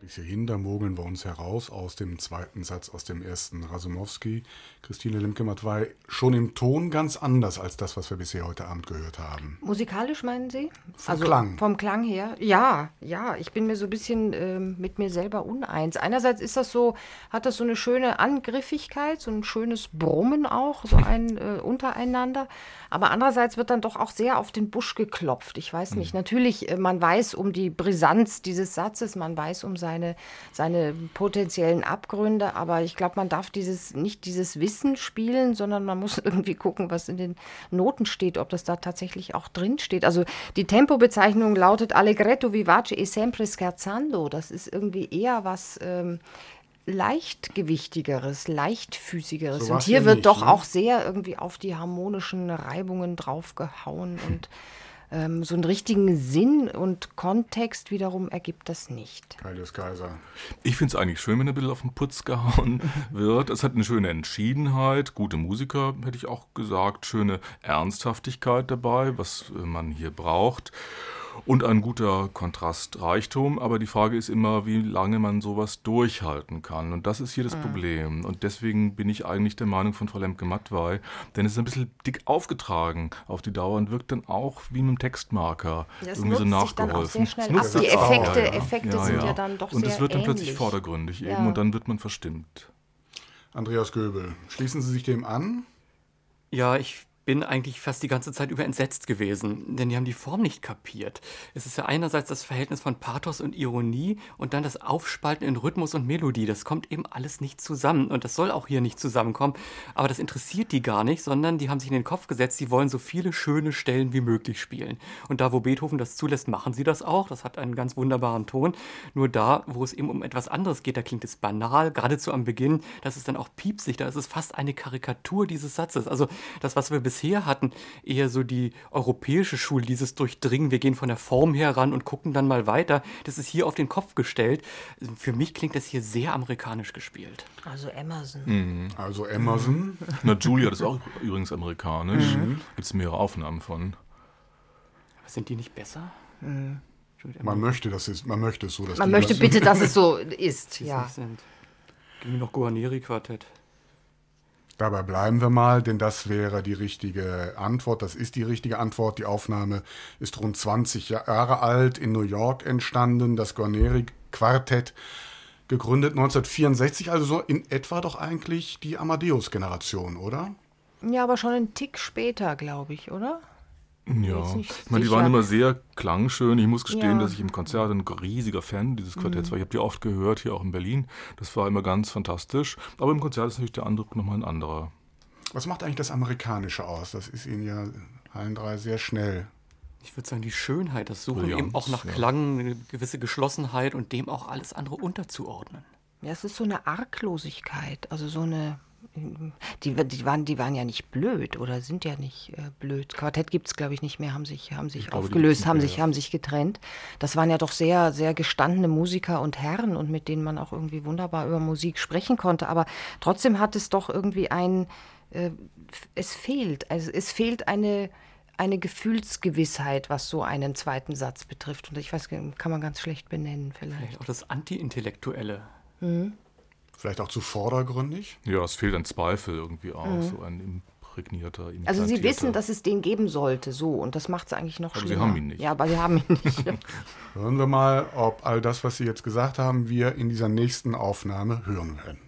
Bisschen hintermogeln wir uns heraus aus dem zweiten Satz aus dem ersten Rasumowski. Christine Limke-Matwei, schon im Ton ganz anders als das, was wir bisher heute Abend gehört haben. Musikalisch meinen Sie? Vom also Klang. Vom Klang her? Ja, ja. Ich bin mir so ein bisschen äh, mit mir selber uneins. Einerseits ist das so, hat das so eine schöne Angriffigkeit, so ein schönes Brummen auch, so ein äh, untereinander. Aber andererseits wird dann doch auch sehr auf den Busch geklopft. Ich weiß nicht. Mhm. Natürlich, äh, man weiß um die Brisanz dieses Satzes, man weiß um seine, seine potenziellen Abgründe, aber ich glaube, man darf dieses, nicht dieses Wissen spielen, sondern man muss irgendwie gucken, was in den Noten steht, ob das da tatsächlich auch drin steht. Also die Tempobezeichnung lautet Allegretto vivace e sempre scherzando. Das ist irgendwie eher was. Ähm, leichtgewichtigeres, leichtfüßigeres. So und hier wird nicht, doch ne? auch sehr irgendwie auf die harmonischen Reibungen draufgehauen und ähm, so einen richtigen Sinn und Kontext wiederum ergibt das nicht. Kaius Kaiser. Ich finde es eigentlich schön, wenn ein bisschen auf den Putz gehauen wird. Es hat eine schöne Entschiedenheit, gute Musiker, hätte ich auch gesagt, schöne Ernsthaftigkeit dabei, was äh, man hier braucht und ein guter Kontrastreichtum. Aber die Frage ist immer, wie lange man sowas durchhalten kann. Und das ist hier das mhm. Problem. Und deswegen bin ich eigentlich der Meinung von Frau Lemke-Mattwey, denn es ist ein bisschen dick aufgetragen auf die Dauer und wirkt dann auch wie mit einem Textmarker das irgendwie so nachgeholfen. Die Effekte, ja, Effekte ja, sind ja dann doch Und es wird dann plötzlich vordergründig eben und dann wird man verstimmt. Andreas Göbel, schließen Sie sich dem an? Ja, ich bin eigentlich fast die ganze Zeit über entsetzt gewesen, denn die haben die Form nicht kapiert. Es ist ja einerseits das Verhältnis von Pathos und Ironie und dann das Aufspalten in Rhythmus und Melodie. Das kommt eben alles nicht zusammen und das soll auch hier nicht zusammenkommen. Aber das interessiert die gar nicht, sondern die haben sich in den Kopf gesetzt, sie wollen so viele schöne Stellen wie möglich spielen. Und da, wo Beethoven das zulässt, machen sie das auch. Das hat einen ganz wunderbaren Ton. Nur da, wo es eben um etwas anderes geht, da klingt es banal, geradezu am Beginn. Das ist dann auch piepsig, da ist es fast eine Karikatur dieses Satzes. Also das, was wir bisher bisher hatten, eher so die europäische Schule, dieses Durchdringen, wir gehen von der Form her ran und gucken dann mal weiter. Das ist hier auf den Kopf gestellt. Für mich klingt das hier sehr amerikanisch gespielt. Also Emerson. Mhm. Also Emerson. Mhm. Na, Julia, das ist auch übrigens amerikanisch. Mhm. Gibt es mehrere Aufnahmen von. Aber sind die nicht besser? Mhm. Man möchte, das ist, man möchte es so, dass Man möchte bitte, dass es so ist, ja. Sind. Gib mir noch Guarneri-Quartett. Dabei bleiben wir mal, denn das wäre die richtige Antwort. Das ist die richtige Antwort. Die Aufnahme ist rund 20 Jahre alt, in New York entstanden. Das Guarneri-Quartett gegründet 1964, also so in etwa doch eigentlich die Amadeus-Generation, oder? Ja, aber schon einen Tick später, glaube ich, oder? Ja, ich meine, die waren immer sehr klangschön. Ich muss gestehen, ja. dass ich im Konzert ein riesiger Fan dieses Quartetts mhm. war. Ich habe die oft gehört, hier auch in Berlin. Das war immer ganz fantastisch. Aber im Konzert ist natürlich der Eindruck nochmal ein anderer. Was macht eigentlich das Amerikanische aus? Das ist Ihnen ja allen drei sehr schnell. Ich würde sagen, die Schönheit, das Suchen Brillanz, eben auch nach Klang, eine gewisse Geschlossenheit und dem auch alles andere unterzuordnen. Ja, es ist so eine Arglosigkeit, also so eine die, die, waren, die waren ja nicht blöd oder sind ja nicht äh, blöd. Quartett gibt es, glaube ich, nicht mehr, haben sich, haben sich aufgelöst, haben, sich, haben sich getrennt. Das waren ja doch sehr, sehr gestandene Musiker und Herren und mit denen man auch irgendwie wunderbar über Musik sprechen konnte. Aber trotzdem hat es doch irgendwie ein, äh, es fehlt, also es fehlt eine, eine Gefühlsgewissheit, was so einen zweiten Satz betrifft. Und ich weiß, kann man ganz schlecht benennen vielleicht. Vielleicht auch das Anti-Intellektuelle. Mhm. Vielleicht auch zu vordergründig? Ja, es fehlt ein Zweifel irgendwie auch, mhm. so ein imprägnierter, Also Sie wissen, dass es den geben sollte, so, und das macht es eigentlich noch aber schlimmer. Sie haben ihn nicht. Ja, aber Sie haben ihn nicht. hören wir mal, ob all das, was Sie jetzt gesagt haben, wir in dieser nächsten Aufnahme hören werden.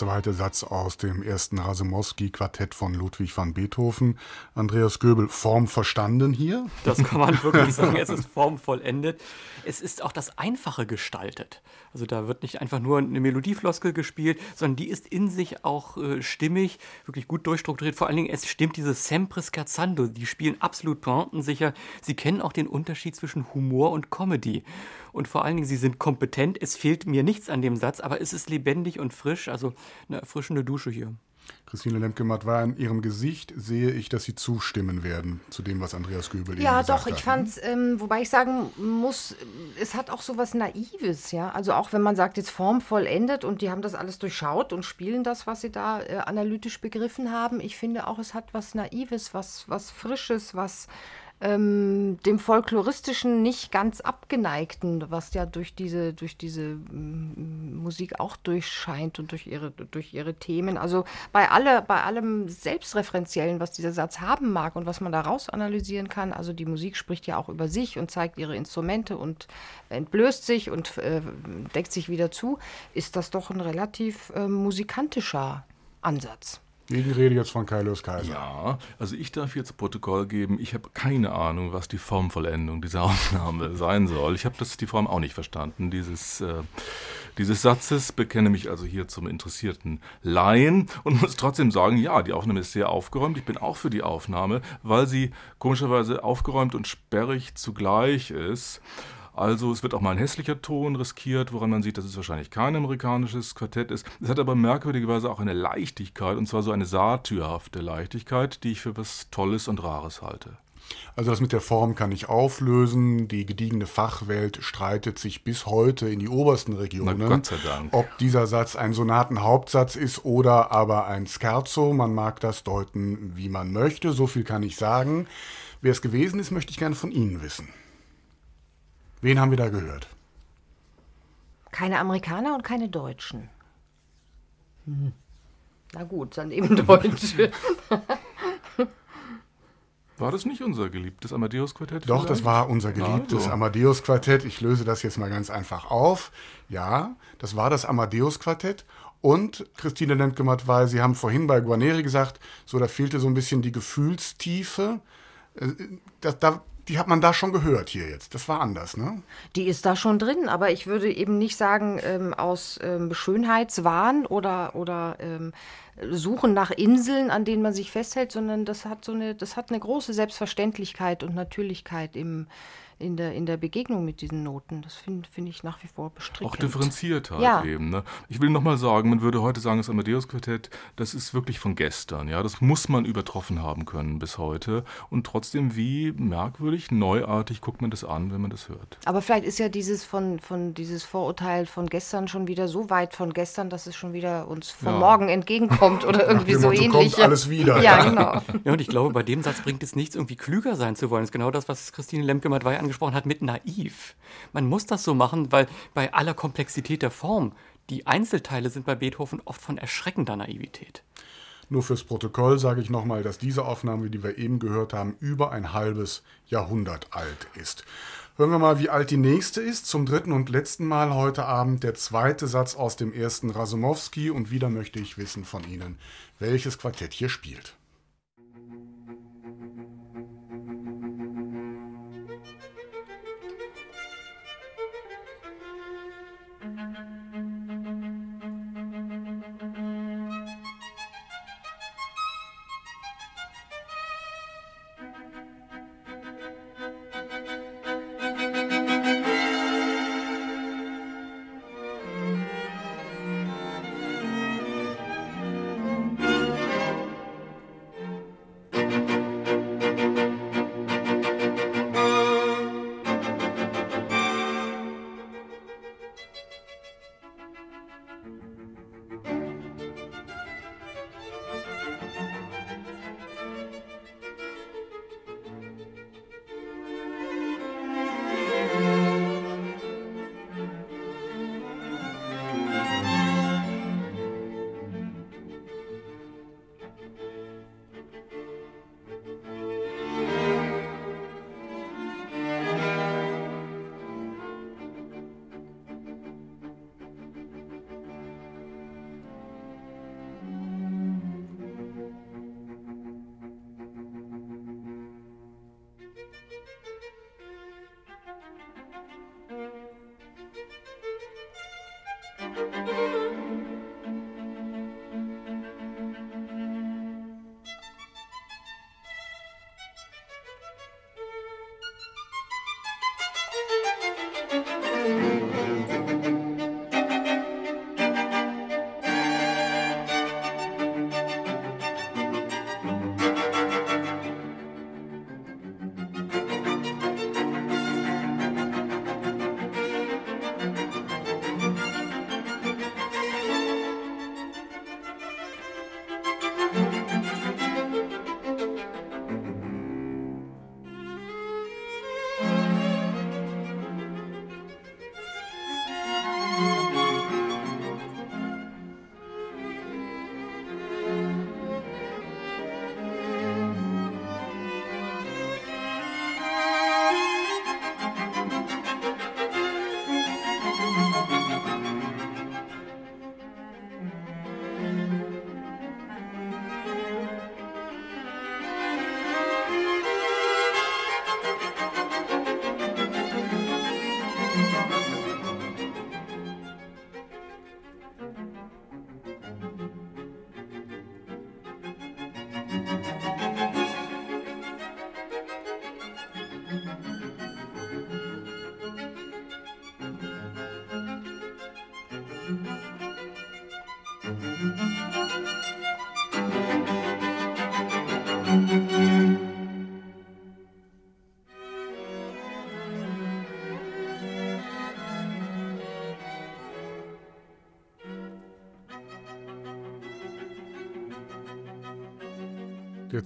Zweite Satz aus dem ersten Rasumowski-Quartett von Ludwig van Beethoven. Andreas Göbel, Form verstanden hier? Das kann man wirklich sagen. Es ist formvollendet. Es ist auch das Einfache gestaltet. Also da wird nicht einfach nur eine Melodiefloskel gespielt, sondern die ist in sich auch äh, stimmig, wirklich gut durchstrukturiert. Vor allen Dingen, es stimmt dieses Sempre Scherzando. Die spielen absolut pointensicher. Sie kennen auch den Unterschied zwischen Humor und Comedy. Und vor allen Dingen, sie sind kompetent. Es fehlt mir nichts an dem Satz, aber es ist lebendig und frisch. Also eine erfrischende Dusche hier. Christine Lemke-Matt war in ihrem Gesicht, sehe ich, dass Sie zustimmen werden zu dem, was Andreas Göbel ja, eben gesagt doch, ich hat. fand's, ähm, wobei ich sagen muss, es hat auch so was Naives, ja. Also auch wenn man sagt, jetzt Form vollendet und die haben das alles durchschaut und spielen das, was sie da äh, analytisch begriffen haben. Ich finde auch, es hat was Naives, was, was Frisches, was ähm, dem folkloristischen nicht ganz abgeneigten, was ja durch diese, durch diese mm, Musik auch durchscheint und durch ihre, durch ihre Themen. Also bei, alle, bei allem Selbstreferenziellen, was dieser Satz haben mag und was man daraus analysieren kann, also die Musik spricht ja auch über sich und zeigt ihre Instrumente und entblößt sich und äh, deckt sich wieder zu, ist das doch ein relativ äh, musikantischer Ansatz. Gegenrede jetzt von Kaius Kaiser. Ja, also ich darf jetzt Protokoll geben, ich habe keine Ahnung, was die Formvollendung dieser Aufnahme sein soll. Ich habe die Form auch nicht verstanden, dieses, äh, dieses Satzes, bekenne mich also hier zum interessierten Laien und muss trotzdem sagen, ja, die Aufnahme ist sehr aufgeräumt. Ich bin auch für die Aufnahme, weil sie komischerweise aufgeräumt und sperrig zugleich ist. Also es wird auch mal ein hässlicher Ton riskiert, woran man sieht, dass es wahrscheinlich kein amerikanisches Quartett ist. Es hat aber merkwürdigerweise auch eine Leichtigkeit, und zwar so eine saatyrhafte Leichtigkeit, die ich für was Tolles und Rares halte. Also das mit der Form kann ich auflösen. Die gediegene Fachwelt streitet sich bis heute in die obersten Regionen, Na, Gott sei Dank. ob dieser Satz ein Sonatenhauptsatz ist oder aber ein Scherzo. Man mag das deuten, wie man möchte. So viel kann ich sagen. Wer es gewesen ist, möchte ich gerne von Ihnen wissen. Wen haben wir da gehört? Keine Amerikaner und keine Deutschen. Hm. Na gut, dann eben Deutsche. War das nicht unser geliebtes Amadeus-Quartett? Doch, das vielleicht? war unser geliebtes Also. Amadeus-Quartett. Ich löse das jetzt mal ganz einfach auf. Ja, das war das Amadeus-Quartett. Und Christine Lemke-Matt, weil Sie haben vorhin bei Guarneri gesagt, so da fehlte so ein bisschen die Gefühlstiefe. Äh, Das, da, die hat man da schon gehört hier jetzt. Das war anders, ne? Die ist da schon drin, aber ich würde eben nicht sagen, ähm, aus ähm, Schönheitswahn oder, oder ähm, Suchen nach Inseln, an denen man sich festhält, sondern das hat so eine, das hat eine große Selbstverständlichkeit und Natürlichkeit im, in, der, in der Begegnung mit diesen Noten. Das finde find ich nach wie vor bestrickend. Auch differenziert halt Ja. eben. Ne? Ich will nochmal sagen, man würde heute sagen, das Amadeus-Quartett, das ist wirklich von gestern. Ja, Das muss man übertroffen haben können bis heute. Und trotzdem, wie merkwürdig, neuartig guckt man das an, wenn man das hört. Aber vielleicht ist ja dieses von, von dieses Vorurteil von gestern schon wieder so weit von gestern, dass es schon wieder uns von Ja. morgen entgegenkommt oder irgendwie so Motto, ähnlich. kommt alles wieder. Ja, genau. Ja, und ich glaube, bei dem Satz bringt es nichts, irgendwie klüger sein zu wollen. Das ist genau das, was Christine Lemke-Madwey angesprochen hat mit naiv. Man muss das so machen, weil bei aller Komplexität der Form, die Einzelteile sind bei Beethoven oft von erschreckender Naivität. Nur fürs Protokoll sage ich nochmal, dass diese Aufnahme, die wir eben gehört haben, über ein halbes Jahrhundert alt ist. Hören wir mal, wie alt die nächste ist. Zum dritten und letzten Mal heute Abend der zweite Satz aus dem ersten Rasumowski. Und wieder möchte ich wissen von Ihnen, welches Quartett hier spielt.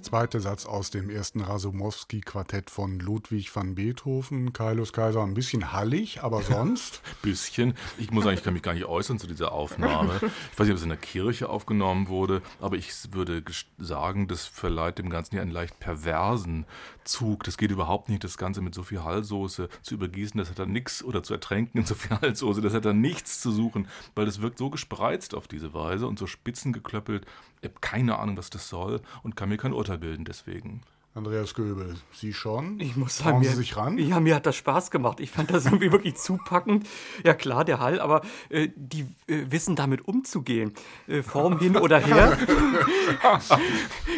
Zweite Satz aus dem ersten Rasumowski-Quartett von Ludwig van Beethoven. Kaius Kaiser ein bisschen hallig, aber sonst. bisschen. Ich muss eigentlich, kann mich gar nicht äußern zu dieser Aufnahme. Ich weiß nicht, ob es in der Kirche aufgenommen wurde, aber ich würde sagen, das verleiht dem Ganzen ja einen leicht perversen Zug. Das geht überhaupt nicht, das Ganze mit so viel Hallsoße zu übergießen. Das hat dann nichts, oder zu ertränken in so viel Hallsoße, das hat dann nichts zu suchen, weil das wirkt so gespreizt auf diese Weise und so spitzengeklöppelt. Ich habe keine Ahnung, was das soll und kann mir kein Urteil bilden deswegen. Andreas Göbel, Sie schon? Ich muss sagen, mir, Sie sich ran? Ja, mir hat das Spaß gemacht. Ich fand das irgendwie wirklich zupackend. Ja klar, der Hall, aber äh, die äh, wissen damit umzugehen. Äh, Form hin oder her.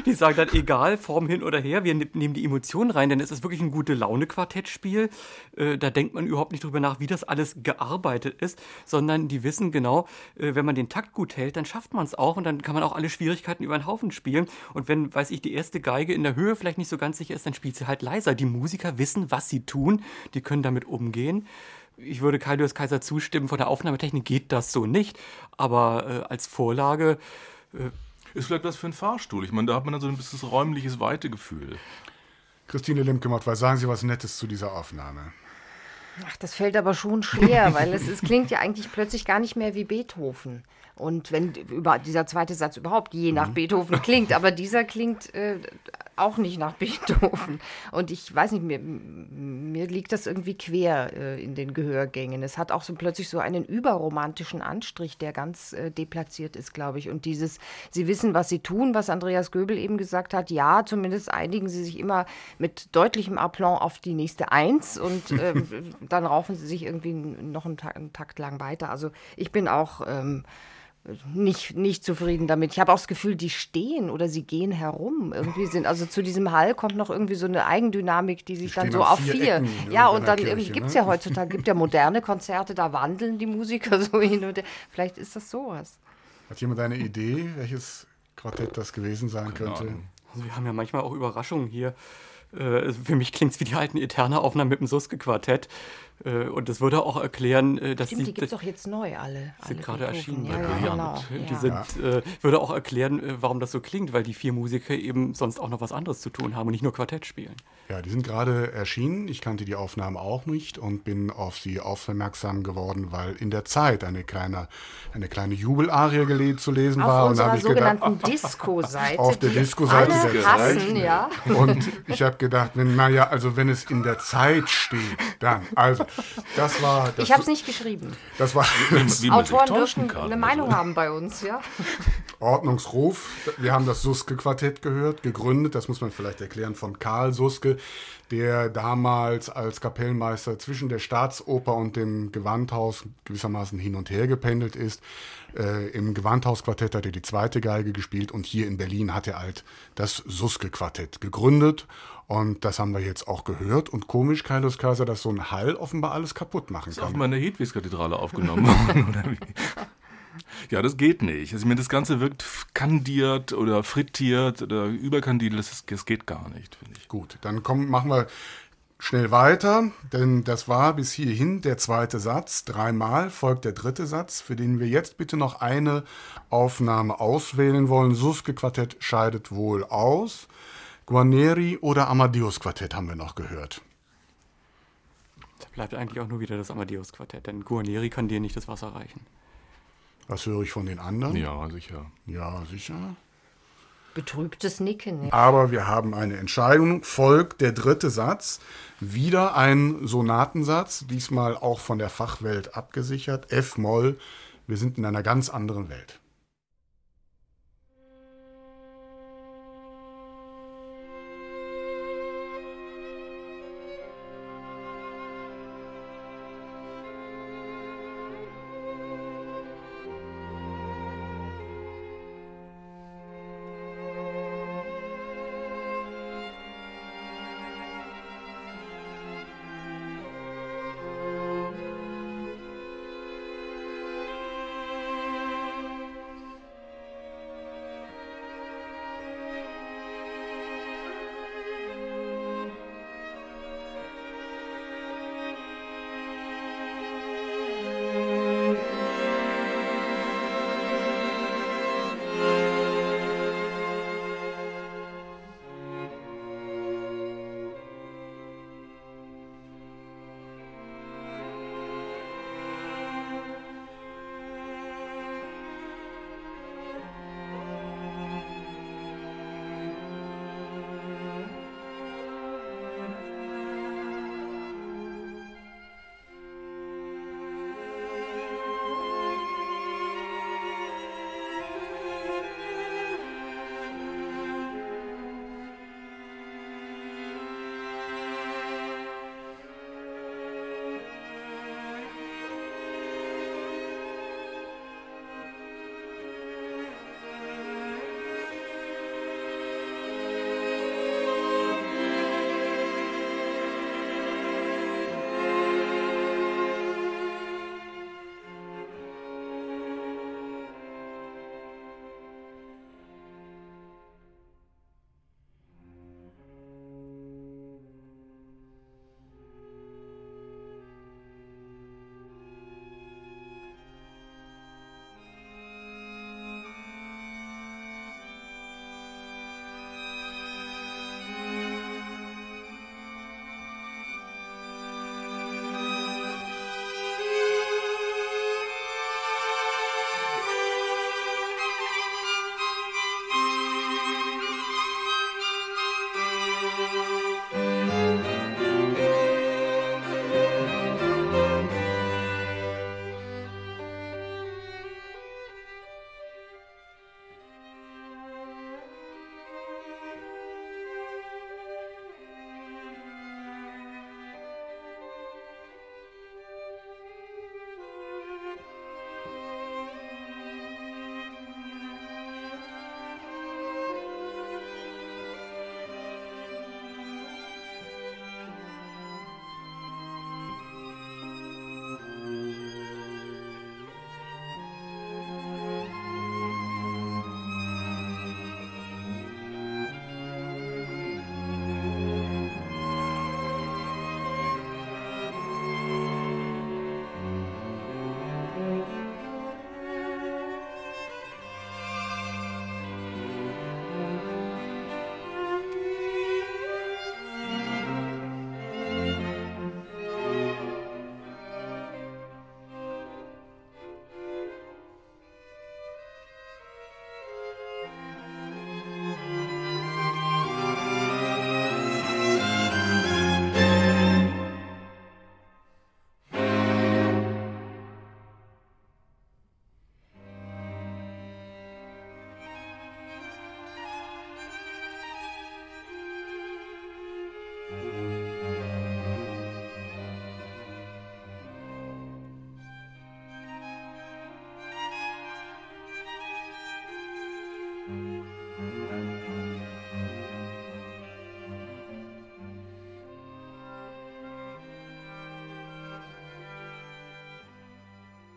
die sagen dann, egal, Form hin oder her, wir ne-, nehmen die Emotionen rein, denn es ist wirklich ein gute Laune-Quartettspiel. Äh, da denkt man überhaupt nicht drüber nach, wie das alles gearbeitet ist, sondern die wissen genau, äh, wenn man den Takt gut hält, dann schafft man es auch und dann kann man auch alle Schwierigkeiten über den Haufen spielen. Und wenn, weiß ich, die erste Geige in der Höhe vielleicht nicht nicht so ganz sicher ist, dann spielt sie halt leiser. Die Musiker wissen, was sie tun, die können damit umgehen. Ich würde Kaius Kaiser zustimmen, von der Aufnahmetechnik geht das so nicht, aber äh, als Vorlage. Äh, ist vielleicht was für ein Fahrstuhl. Ich meine, da hat man dann so ein bisschen räumliches Weitegefühl. Christine Lemke-Matt, sagen Sie was Nettes zu dieser Aufnahme? Ach, das fällt aber schon schwer, weil es, es klingt ja eigentlich plötzlich gar nicht mehr wie Beethoven. Und wenn über dieser zweite Satz überhaupt je nach mhm. Beethoven klingt, aber dieser klingt äh, auch nicht nach Beethoven. Und ich weiß nicht, mir, mir liegt das irgendwie quer äh, in den Gehörgängen. Es hat auch so plötzlich so einen überromantischen Anstrich, der ganz äh, deplatziert ist, glaube ich. Und dieses, sie wissen, was sie tun, was Andreas Göbel eben gesagt hat, ja, zumindest einigen sie sich immer mit deutlichem Aplomb auf die nächste Eins und ähm, dann raufen sie sich irgendwie noch einen, Ta einen Takt lang weiter. Also ich bin auch. Ähm, nicht, nicht zufrieden damit. Ich habe auch das Gefühl, die stehen oder sie gehen herum. Irgendwie sind, also zu diesem Hall kommt noch irgendwie so eine Eigendynamik, die sich die dann so auf vier. vier ja, und dann Kirche, gibt es ne? ja heutzutage, gibt ja moderne Konzerte, da wandeln die Musiker so hin und her. Vielleicht ist das sowas. Hat jemand eine Idee, welches Quartett das gewesen sein könnte? Also wir haben ja manchmal auch Überraschungen hier. Äh, für mich klingt es wie die alten Eterna-Aufnahmen mit dem Suske-Quartett. Äh, und das würde auch erklären, äh, dass Stimmt, die, die gibt es doch jetzt neu, alle. Sind gerade erschienen. Ja, ja, genau. Die ja. sind, äh, würde auch erklären, warum das so klingt, weil die vier Musiker eben sonst auch noch was anderes zu tun haben und nicht nur Quartett spielen. Ja, die sind gerade erschienen. Ich kannte die Aufnahmen auch nicht und bin auf sie aufmerksam geworden, weil in der Zeit eine kleine, eine kleine Jubelarie zu lesen auf war. Auf unserer sogenannten Disco-Seite. Auf der Disco-Seite der hassen, Zeit. Ja. Und ich habe gedacht, wenn, naja, also wenn es in der Zeit steht, dann, also das war. Das ich habe es nicht geschrieben. Das war. Wie Autoren dürfen eine Meinung haben bei uns, ja. Ordnungsruf. Wir haben das Suske-Quartett gehört, gegründet, das muss man vielleicht erklären, von Karl Suske, der damals als Kapellmeister zwischen der Staatsoper und dem Gewandhaus gewissermaßen hin und her gependelt ist. Äh, Im Gewandhausquartett hat er die zweite Geige gespielt und hier in Berlin hat er halt das Suske-Quartett gegründet und das haben wir jetzt auch gehört. Und komisch, Kaius Kaiser, dass so ein Hall offenbar alles kaputt machen ist kann. Ist auf meiner Hedwigskathedrale aufgenommen worden, oder wie? Ja, das geht nicht. Also, ich meine, das Ganze wirkt kandiert oder frittiert oder überkandiert. Das, das geht gar nicht, finde ich. Gut, dann kommen, machen wir schnell weiter, denn das war bis hierhin der zweite Satz. Dreimal folgt der dritte Satz, für den wir jetzt bitte noch eine Aufnahme auswählen wollen. Suske Quartett scheidet wohl aus. Guarneri oder Amadeus Quartett haben wir noch gehört. Da bleibt eigentlich auch nur wieder das Amadeus Quartett, denn Guarneri kann dir nicht das Wasser reichen. Was höre ich von den anderen? Ja, sicher. Ja, sicher. Betrübtes Nicken. Aber wir haben eine Entscheidung. Folgt der dritte Satz. Wieder ein Sonatensatz, diesmal auch von der Fachwelt abgesichert. F-Moll. Wir sind in einer ganz anderen Welt.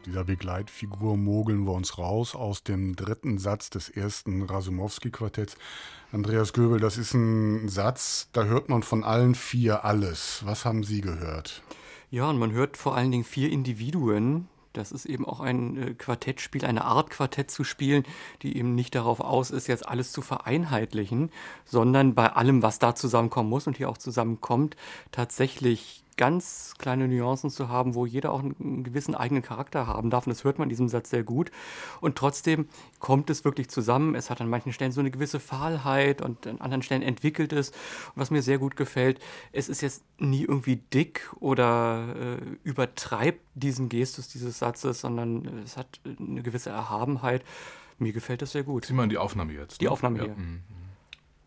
Dieser Begleitfigur mogeln wir uns raus aus dem dritten Satz des ersten Rasumowski-Quartetts. Andreas Göbel, das ist ein Satz, da hört man von allen vier alles. Was haben Sie gehört? Ja, und man hört vor allen Dingen vier Individuen. Das ist eben auch ein äh, Quartettspiel, eine Art Quartett zu spielen, die eben nicht darauf aus ist, jetzt alles zu vereinheitlichen, sondern bei allem, was da zusammenkommen muss und hier auch zusammenkommt, tatsächlich ganz kleine Nuancen zu haben, wo jeder auch einen gewissen eigenen Charakter haben darf. Und das hört man in diesem Satz sehr gut. Und trotzdem kommt es wirklich zusammen. Es hat an manchen Stellen so eine gewisse Fahlheit und an anderen Stellen entwickelt es. Und was mir sehr gut gefällt, es ist jetzt nie irgendwie dick oder äh, übertreibt diesen Gestus dieses Satzes, sondern es hat eine gewisse Erhabenheit. Mir gefällt das sehr gut. Sie meinen die Aufnahme jetzt? Die ne? Aufnahme ja. hier. Mhm.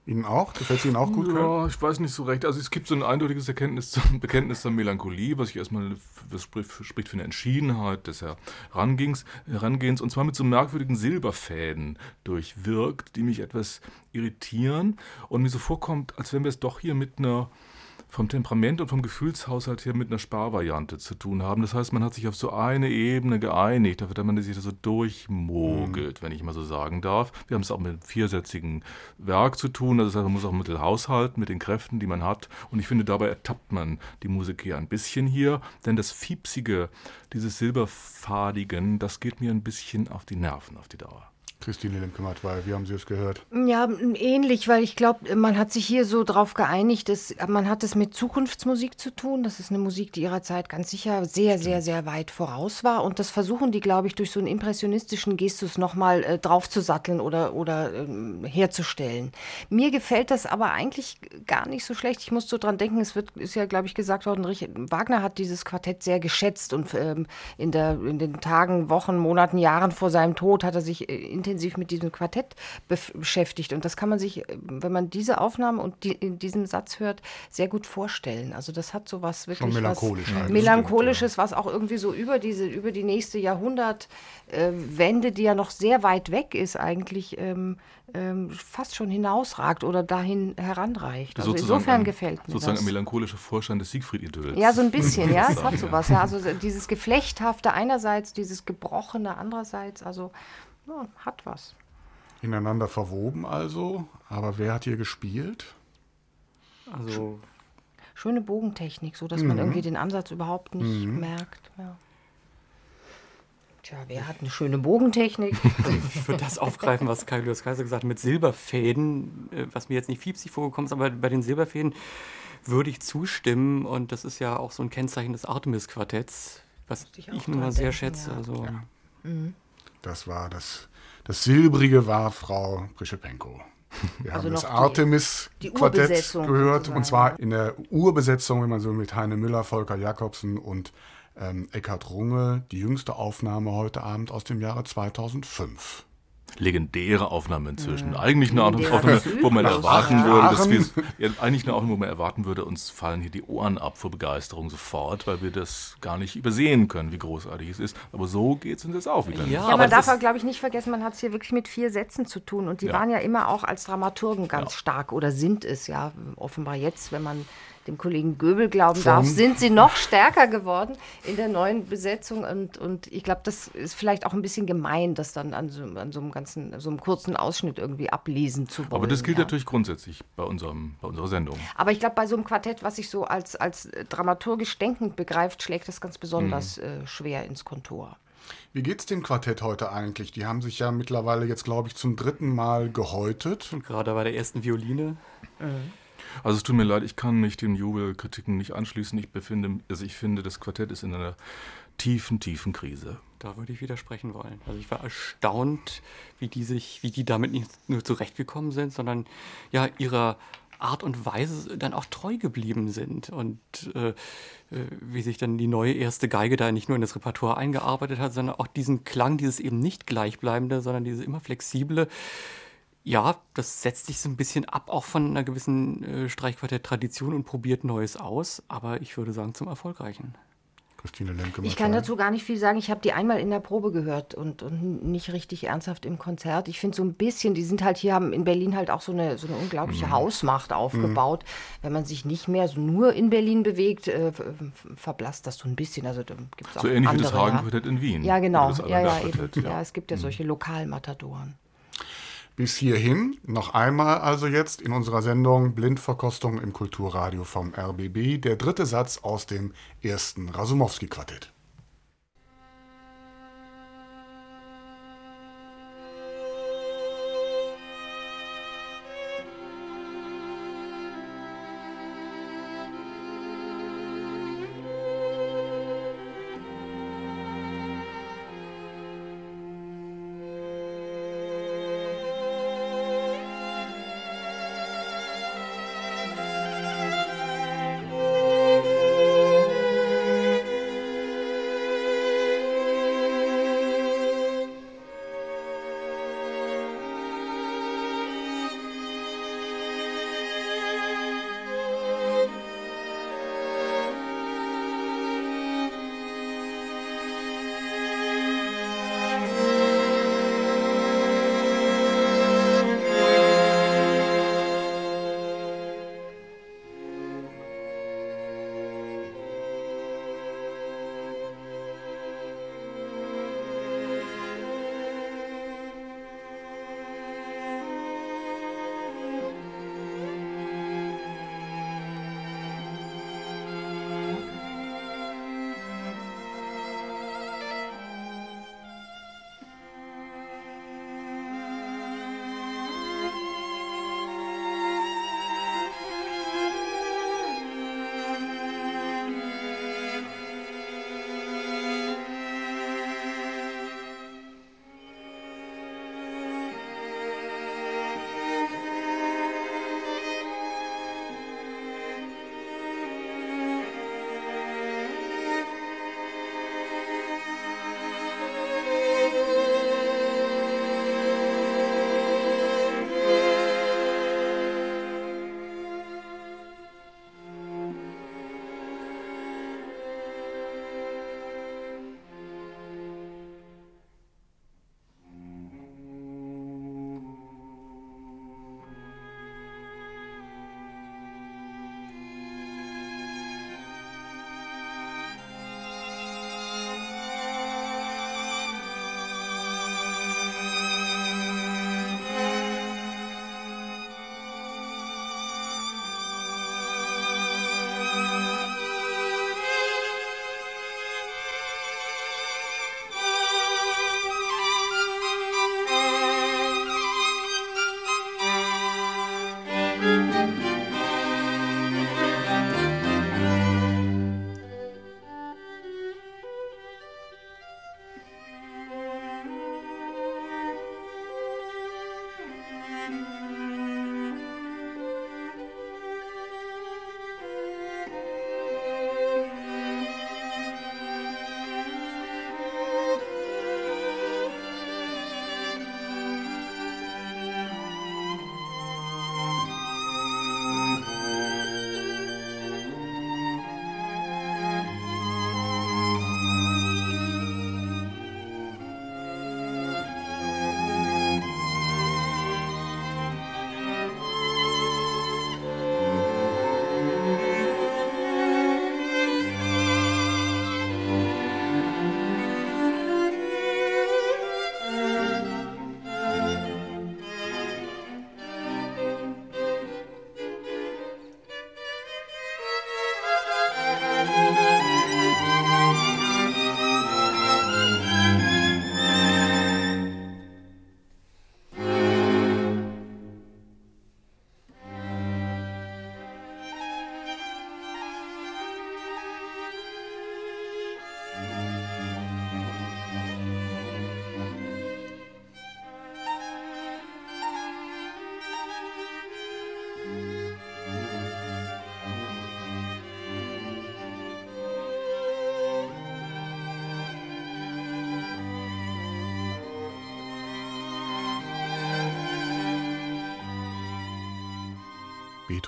Ihnen auch? Gefällt es Ihnen auch gut? Ja, ich weiß nicht so recht. Also es gibt so ein eindeutiges Erkenntnis, Bekenntnis zur Melancholie, was ich erstmal was spricht für eine Entschiedenheit des Herangehens und zwar mit so merkwürdigen Silberfäden durchwirkt, die mich etwas irritieren und mir so vorkommt, als wenn wir es doch hier mit einer vom Temperament und vom Gefühlshaushalt her mit einer Sparvariante zu tun haben. Das heißt, man hat sich auf so eine Ebene geeinigt, damit man sich da so durchmogelt, mhm. wenn ich mal so sagen darf. Wir haben es auch mit einem viersätzigen Werk zu tun, das heißt, man muss auch mit haushalten, mit den Kräften, die man hat. Und ich finde, dabei ertappt man die Musik hier ein bisschen hier, denn das Fiepsige, dieses Silberfadigen, das geht mir ein bisschen auf die Nerven auf die Dauer. Christine Lemke-Matt, weil wie haben Sie es gehört? Ja, ähnlich, weil ich glaube, man hat sich hier so drauf geeinigt, dass man hat es mit Zukunftsmusik zu tun. Das ist eine Musik, die ihrer Zeit ganz sicher sehr, Stimmt. sehr, sehr weit voraus war. Und das versuchen die, glaube ich, durch so einen impressionistischen Gestus nochmal äh, draufzusatteln oder, oder ähm, herzustellen. Mir gefällt das aber eigentlich gar nicht so schlecht. Ich muss so dran denken, es wird, ist ja, glaube ich, gesagt worden, Richard Wagner hat dieses Quartett sehr geschätzt und ähm, in, der, in den Tagen, Wochen, Monaten, Jahren vor seinem Tod hat er sich äh, intensiv mit diesem Quartett beschäftigt. Und das kann man sich, wenn man diese Aufnahme und die, in diesem Satz hört, sehr gut vorstellen. Also das hat so was wirklich Schon melancholisch was halt, melancholisches, was auch irgendwie so über diese über die nächste Jahrhundertwende, äh, die ja noch sehr weit weg ist, eigentlich ähm, ähm, fast schon hinausragt oder dahin heranreicht. Also insofern ein, gefällt mir sozusagen das. ein melancholischer Vorschein des Siegfried-Idylls. Ja, so ein bisschen, ja, es hat sowas. Ja. Also dieses Geflechthafte einerseits, dieses Gebrochene andererseits, also ja, hat was. Ineinander verwoben also, aber wer hat hier gespielt? Also schöne Bogentechnik, so dass mhm. man irgendwie den Ansatz überhaupt nicht mhm. merkt. Ja. Tja, wer hat eine schöne Bogentechnik? Ich würde das aufgreifen, was Kai Lewis Kaiser gesagt hat, mit Silberfäden, äh, was mir jetzt nicht fiepsig vorgekommen ist, aber bei den Silberfäden würde ich zustimmen und das ist ja auch so ein Kennzeichen des Artemis-Quartetts, was ich, ich nun mal sehr denken, schätze. Ja. Also, ja. Mhm. Das war das, das Silbrige war Frau Prischepenko. Wir Also haben das Artemis-Quartett gehört und zwar in der Urbesetzung, wenn man so mit Heine Müller, Volker Jakobsen und ähm, Eckhard Runge, die jüngste Aufnahme heute Abend aus dem Jahre 2005. Legendäre Aufnahme inzwischen. Eigentlich eine Legendärer Aufnahme, wo man erwarten würde, dass wir, ja, eigentlich eine Aufnahme, wo man erwarten würde, uns fallen hier die Ohren ab vor Begeisterung sofort, weil wir das gar nicht übersehen können, wie großartig es ist. Aber so geht es uns jetzt auch wieder. Ja, Ja, aber man darf, ist- glaube ich, nicht vergessen, man hat es hier wirklich mit vier Sätzen zu tun. Und die Ja. waren ja immer auch als Dramaturgen ganz Ja. stark oder sind es, ja. Offenbar jetzt, wenn man dem Kollegen Göbel glauben darf, sind sie noch stärker geworden in der neuen Besetzung. Und, und ich glaube, das ist vielleicht auch ein bisschen gemein, das dann an so, an so einem ganzen, so einem kurzen Ausschnitt irgendwie ablesen zu wollen. Aber das gilt ja. natürlich grundsätzlich bei, unserem, bei unserer Sendung. Aber ich glaube, bei so einem Quartett, was sich so als, als dramaturgisch denkend begreift, schlägt das ganz besonders Mhm. äh, schwer ins Kontor. Wie geht's dem Quartett heute eigentlich? Die haben sich ja mittlerweile jetzt, glaube ich, zum dritten Mal gehäutet. Gerade bei der ersten Violine. Also es tut mir leid, ich kann mich den Jubelkritiken nicht anschließen. Ich befinde, also ich finde, das Quartett ist in einer tiefen, tiefen Krise. Da würde ich widersprechen wollen. Also ich war erstaunt, wie die sich, wie die damit nicht nur zurechtgekommen sind, sondern ja ihrer Art und Weise dann auch treu geblieben sind und äh, äh, wie sich dann die neue erste Geige da nicht nur in das Repertoire eingearbeitet hat, sondern auch diesen Klang, dieses eben nicht gleichbleibende, sondern dieses immer flexible. Ja, das setzt sich so ein bisschen ab, auch von einer gewissen äh, Streichquartett-Tradition und probiert Neues aus, aber ich würde sagen zum Erfolgreichen. Christine Lemke. Ich kann dazu gar nicht viel sagen. Ich habe die einmal in der Probe gehört und, und nicht richtig ernsthaft im Konzert. Ich finde so ein bisschen, die sind halt hier, haben in Berlin halt auch so eine, so eine unglaubliche Hausmacht aufgebaut. Wenn man sich nicht mehr so nur in Berlin bewegt, äh, verblasst das so ein bisschen. Also da gibt's auch So ähnlich andere, wie das Hagen-Quartett in Wien. Ja, genau. Ja, ja, eben. ja, es gibt ja solche Lokalmatadoren. Bis hierhin noch einmal also jetzt in unserer Sendung Blindverkostung im Kulturradio vom RBB der dritte Satz aus dem ersten Rasumowski-Quartett.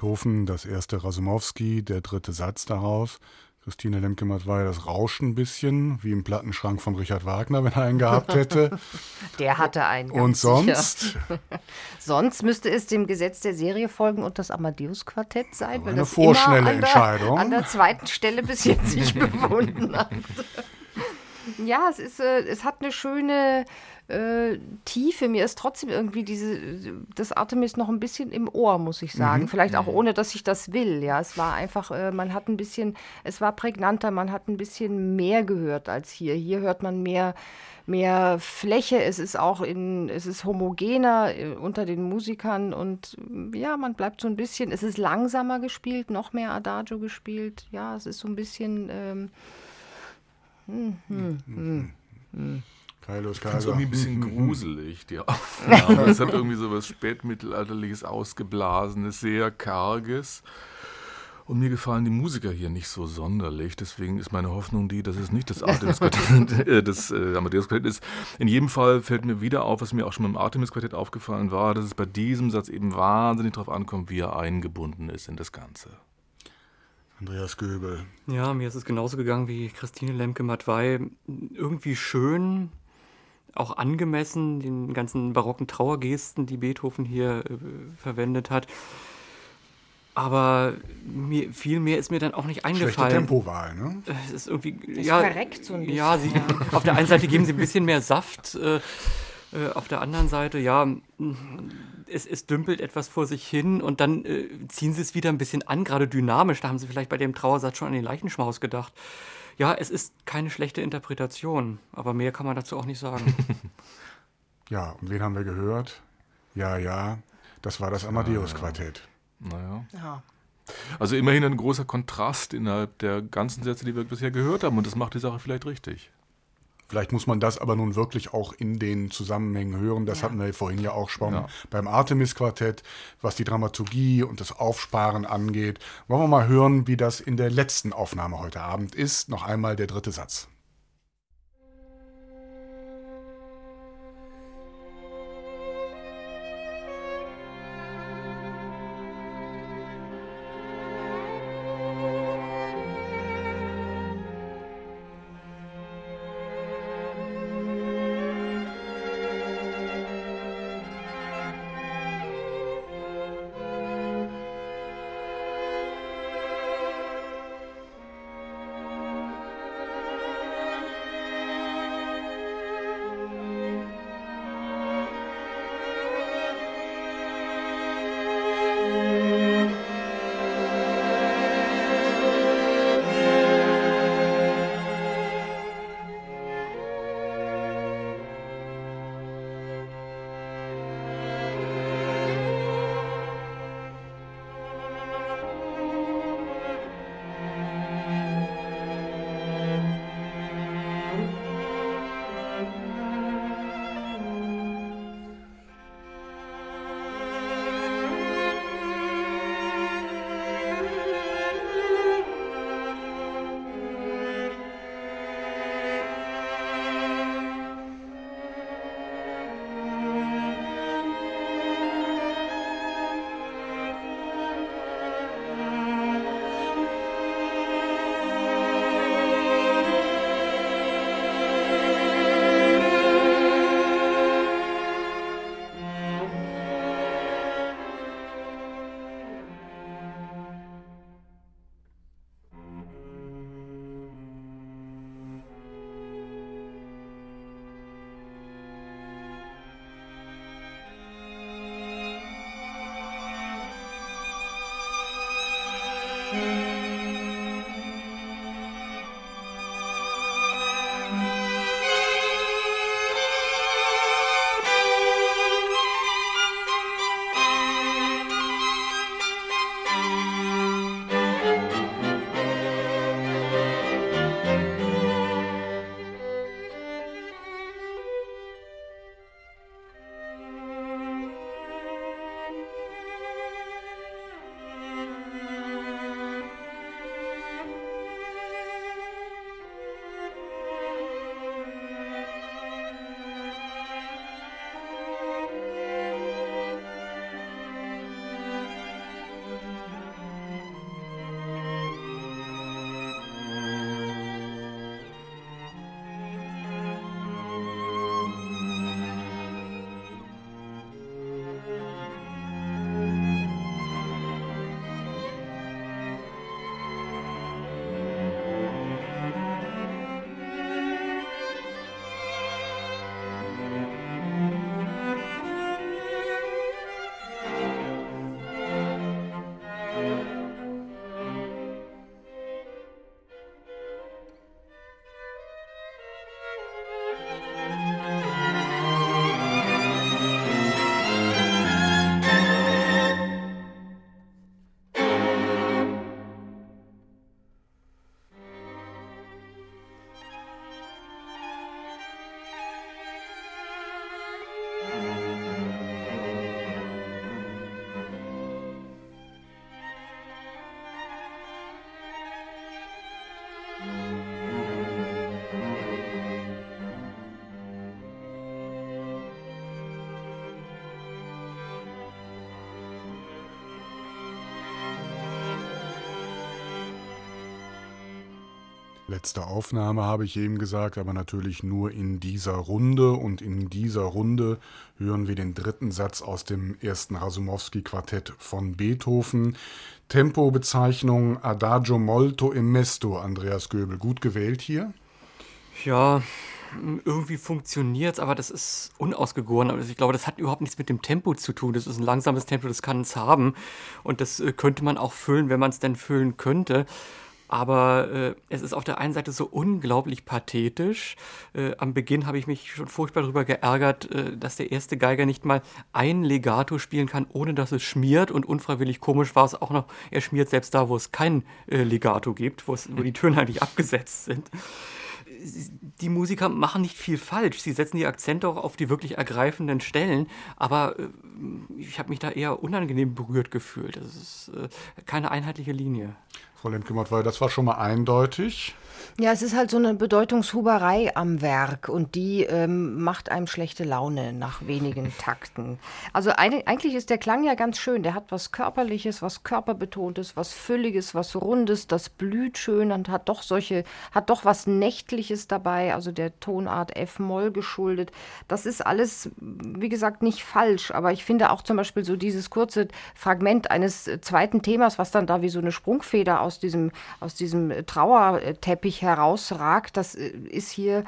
Beethoven, das erste Rasumowski, der dritte Satz daraus. Christine Lemke-Matt war ja das Rauschen ein bisschen, wie im Plattenschrank von Richard Wagner, wenn er einen gehabt hätte. Der hatte einen. Und sonst? sonst müsste es dem Gesetz der Serie folgen und das Amadeus-Quartett sein. Weil eine das vorschnelle an der, Entscheidung. An der zweiten Stelle bis jetzt sich befunden hat. Ja, es ist, äh, es hat eine schöne äh, Tiefe. Mir ist trotzdem irgendwie diese, das Artemis noch ein bisschen im Ohr, muss ich sagen. Mhm. Vielleicht auch mhm. ohne, dass ich das will. Ja, es war einfach, äh, man hat ein bisschen, es war prägnanter, man hat ein bisschen mehr gehört als hier. Hier hört man mehr mehr Fläche, es ist auch in, es ist homogener äh, unter den Musikern und ja, man bleibt so ein bisschen, es ist langsamer gespielt, noch mehr Adagio gespielt, ja, es ist so ein bisschen ähm, hm, hm, hm, hm. Kailos Kaiser. Das ist irgendwie ein bisschen gruselig, die Aufnahme. es hat irgendwie so was spätmittelalterliches, ausgeblasenes, sehr karges. Und mir gefallen die Musiker hier nicht so sonderlich. Deswegen ist meine Hoffnung die, dass es nicht das Artemis-Quartett äh, das äh, Amadeus-Quartett ist. In jedem Fall fällt mir wieder auf, was mir auch schon beim Artemis-Quartett aufgefallen war, dass es bei diesem Satz eben wahnsinnig darauf ankommt, wie er eingebunden ist in das Ganze. Andreas Göbel. Ja, mir ist es genauso gegangen wie Christine Lemke-Matwei. Irgendwie schön, auch angemessen, den ganzen barocken Trauergesten, die Beethoven hier äh, verwendet hat. Aber mir, viel mehr ist mir dann auch nicht eingefallen. Schlechte Tempowahl, ne? Es ist irgendwie. Es ja, verreckt so ein bisschen. Ja, sie, auf der einen Seite geben sie ein bisschen mehr Saft, äh, äh, auf der anderen Seite, ja, es, es, dümpelt etwas vor sich hin und dann äh, ziehen sie es wieder ein bisschen an, gerade dynamisch. Da haben sie vielleicht bei dem Trauersatz schon an den Leichenschmaus gedacht ja, es ist keine schlechte Interpretation, aber mehr kann man dazu auch nicht sagen. ja, und wen haben wir gehört? Ja, ja, das war das Amadeus-Quartett. Naja. Ja. Also immerhin ein großer Kontrast innerhalb der ganzen Sätze, die wir bisher gehört haben und das macht die Sache vielleicht richtig. Vielleicht muss man das aber nun wirklich auch in den Zusammenhängen hören. Das ja. hatten wir vorhin ja auch schon ja. beim Artemis-Quartett, was die Dramaturgie und das Aufsparen angeht. Wollen wir mal hören, wie das in der letzten Aufnahme heute Abend ist. Noch einmal der dritte Satz. Letzte Aufnahme habe ich eben gesagt, aber natürlich nur in dieser Runde. Und in dieser Runde hören wir den dritten Satz aus dem ersten Rasumowski-Quartett von Beethoven. Tempobezeichnung Adagio molto e mesto, Andreas Göbel. Gut gewählt hier? Ja, irgendwie funktioniert es, aber das ist unausgegoren. Also ich glaube, das hat überhaupt nichts mit dem Tempo zu tun. Das ist ein langsames Tempo, das kann es haben. Und das äh, könnte man auch füllen, wenn man es denn füllen könnte. Aber äh, es ist auf der einen Seite so unglaublich pathetisch. Äh, am Beginn habe ich mich schon furchtbar darüber geärgert, äh, dass der erste Geiger nicht mal ein Legato spielen kann, ohne dass es schmiert. Und unfreiwillig komisch war es auch noch, er schmiert selbst da, wo es kein äh, Legato gibt, wo die Töne eigentlich abgesetzt sind die Musiker machen nicht viel falsch. Sie setzen die Akzente auch auf die wirklich ergreifenden Stellen, aber äh, ich habe mich da eher unangenehm berührt gefühlt. Das ist äh, keine einheitliche Linie. Frau Lemke-Mott, weil das war schon mal eindeutig. Ja, es ist halt so eine Bedeutungshuberei am Werk und die ähm, macht einem schlechte Laune nach wenigen Takten. Also eine, eigentlich ist der Klang ja ganz schön. Der hat was Körperliches, was Körperbetontes, was Fülliges, was Rundes, das blüht schön und hat doch solche, hat doch was Nächtliches dabei, also der Tonart F-Moll geschuldet. Das ist alles, wie gesagt, nicht falsch, aber ich finde auch zum Beispiel so dieses kurze Fragment eines zweiten Themas, was dann da wie so eine Sprungfeder aus diesem, aus diesem Trauerteppich herausragt, das äh, ist hier,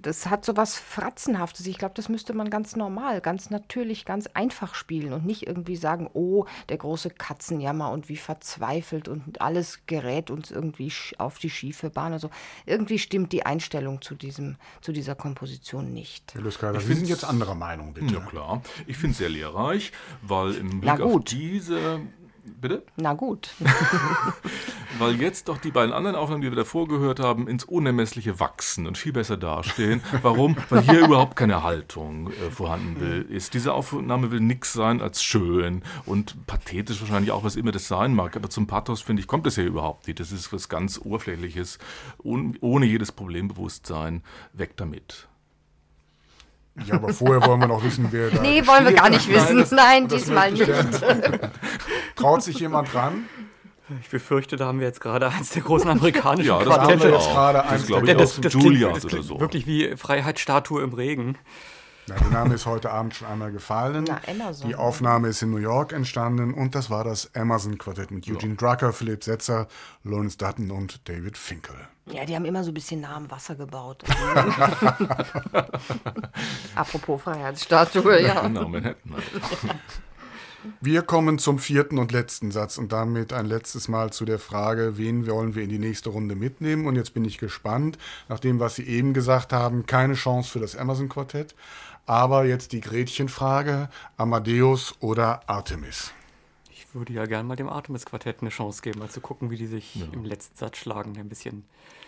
das hat so was Fratzenhaftes. Ich glaube, das müsste man ganz normal, ganz natürlich, ganz einfach spielen und nicht irgendwie sagen, oh, der große Katzenjammer und wie verzweifelt und alles gerät uns irgendwie auf die schiefe Bahn. Also irgendwie stimmt die Einstellung zu, diesem, zu dieser Komposition nicht. Herr Luskada, Sie sind jetzt anderer Meinung, bitte. Ja klar, ich finde es sehr lehrreich, weil im Blick auf diese Bitte? Na gut. Weil jetzt doch die beiden anderen Aufnahmen, die wir davor gehört haben, ins Unermessliche wachsen und viel besser dastehen. Warum? Weil hier überhaupt keine Haltung äh, vorhanden will, ist. Diese Aufnahme will nichts sein als schön und pathetisch wahrscheinlich auch, was immer das sein mag. Aber zum Pathos, finde ich, kommt das ja überhaupt nicht. Das ist was ganz Oberflächliches, ohne jedes Problembewusstsein. Weg damit. Ja, aber vorher wollen wir noch wissen, wer da. Nee, wollen wir gar nicht wissen. Nein, das, Nein diesmal nicht. Traut sich jemand dran? Ich befürchte, da haben wir jetzt gerade eins der großen amerikanischen ja, das Quartette. Haben wir jetzt gerade eins glaube ich, das, das Julias oder so. Wirklich wie Freiheitsstatue im Regen. Na, der Name ist heute Abend schon einmal gefallen. Na, Amazon. Die Aufnahme ist in New York entstanden und das war das Amazon-Quartett mit Eugene ja. Drucker, Philipp Setzer, Lawrence Dutton und David Finkel. Ja, die haben immer so ein bisschen nah am Wasser gebaut. Apropos Freiheitsstatue, ja. Genau, Manhattan. Wir kommen zum vierten und letzten Satz und damit ein letztes Mal zu der Frage, wen wollen wir in die nächste Runde mitnehmen? Und jetzt bin ich gespannt, nach dem, was Sie eben gesagt haben, keine Chance für das Amazon-Quartett. Aber jetzt die Gretchenfrage, Amadeus oder Artemis? Ich würde ja gerne mal dem Artemis-Quartett eine Chance geben, mal zu gucken, wie die sich ja. im letzten Satz schlagen, ein bisschen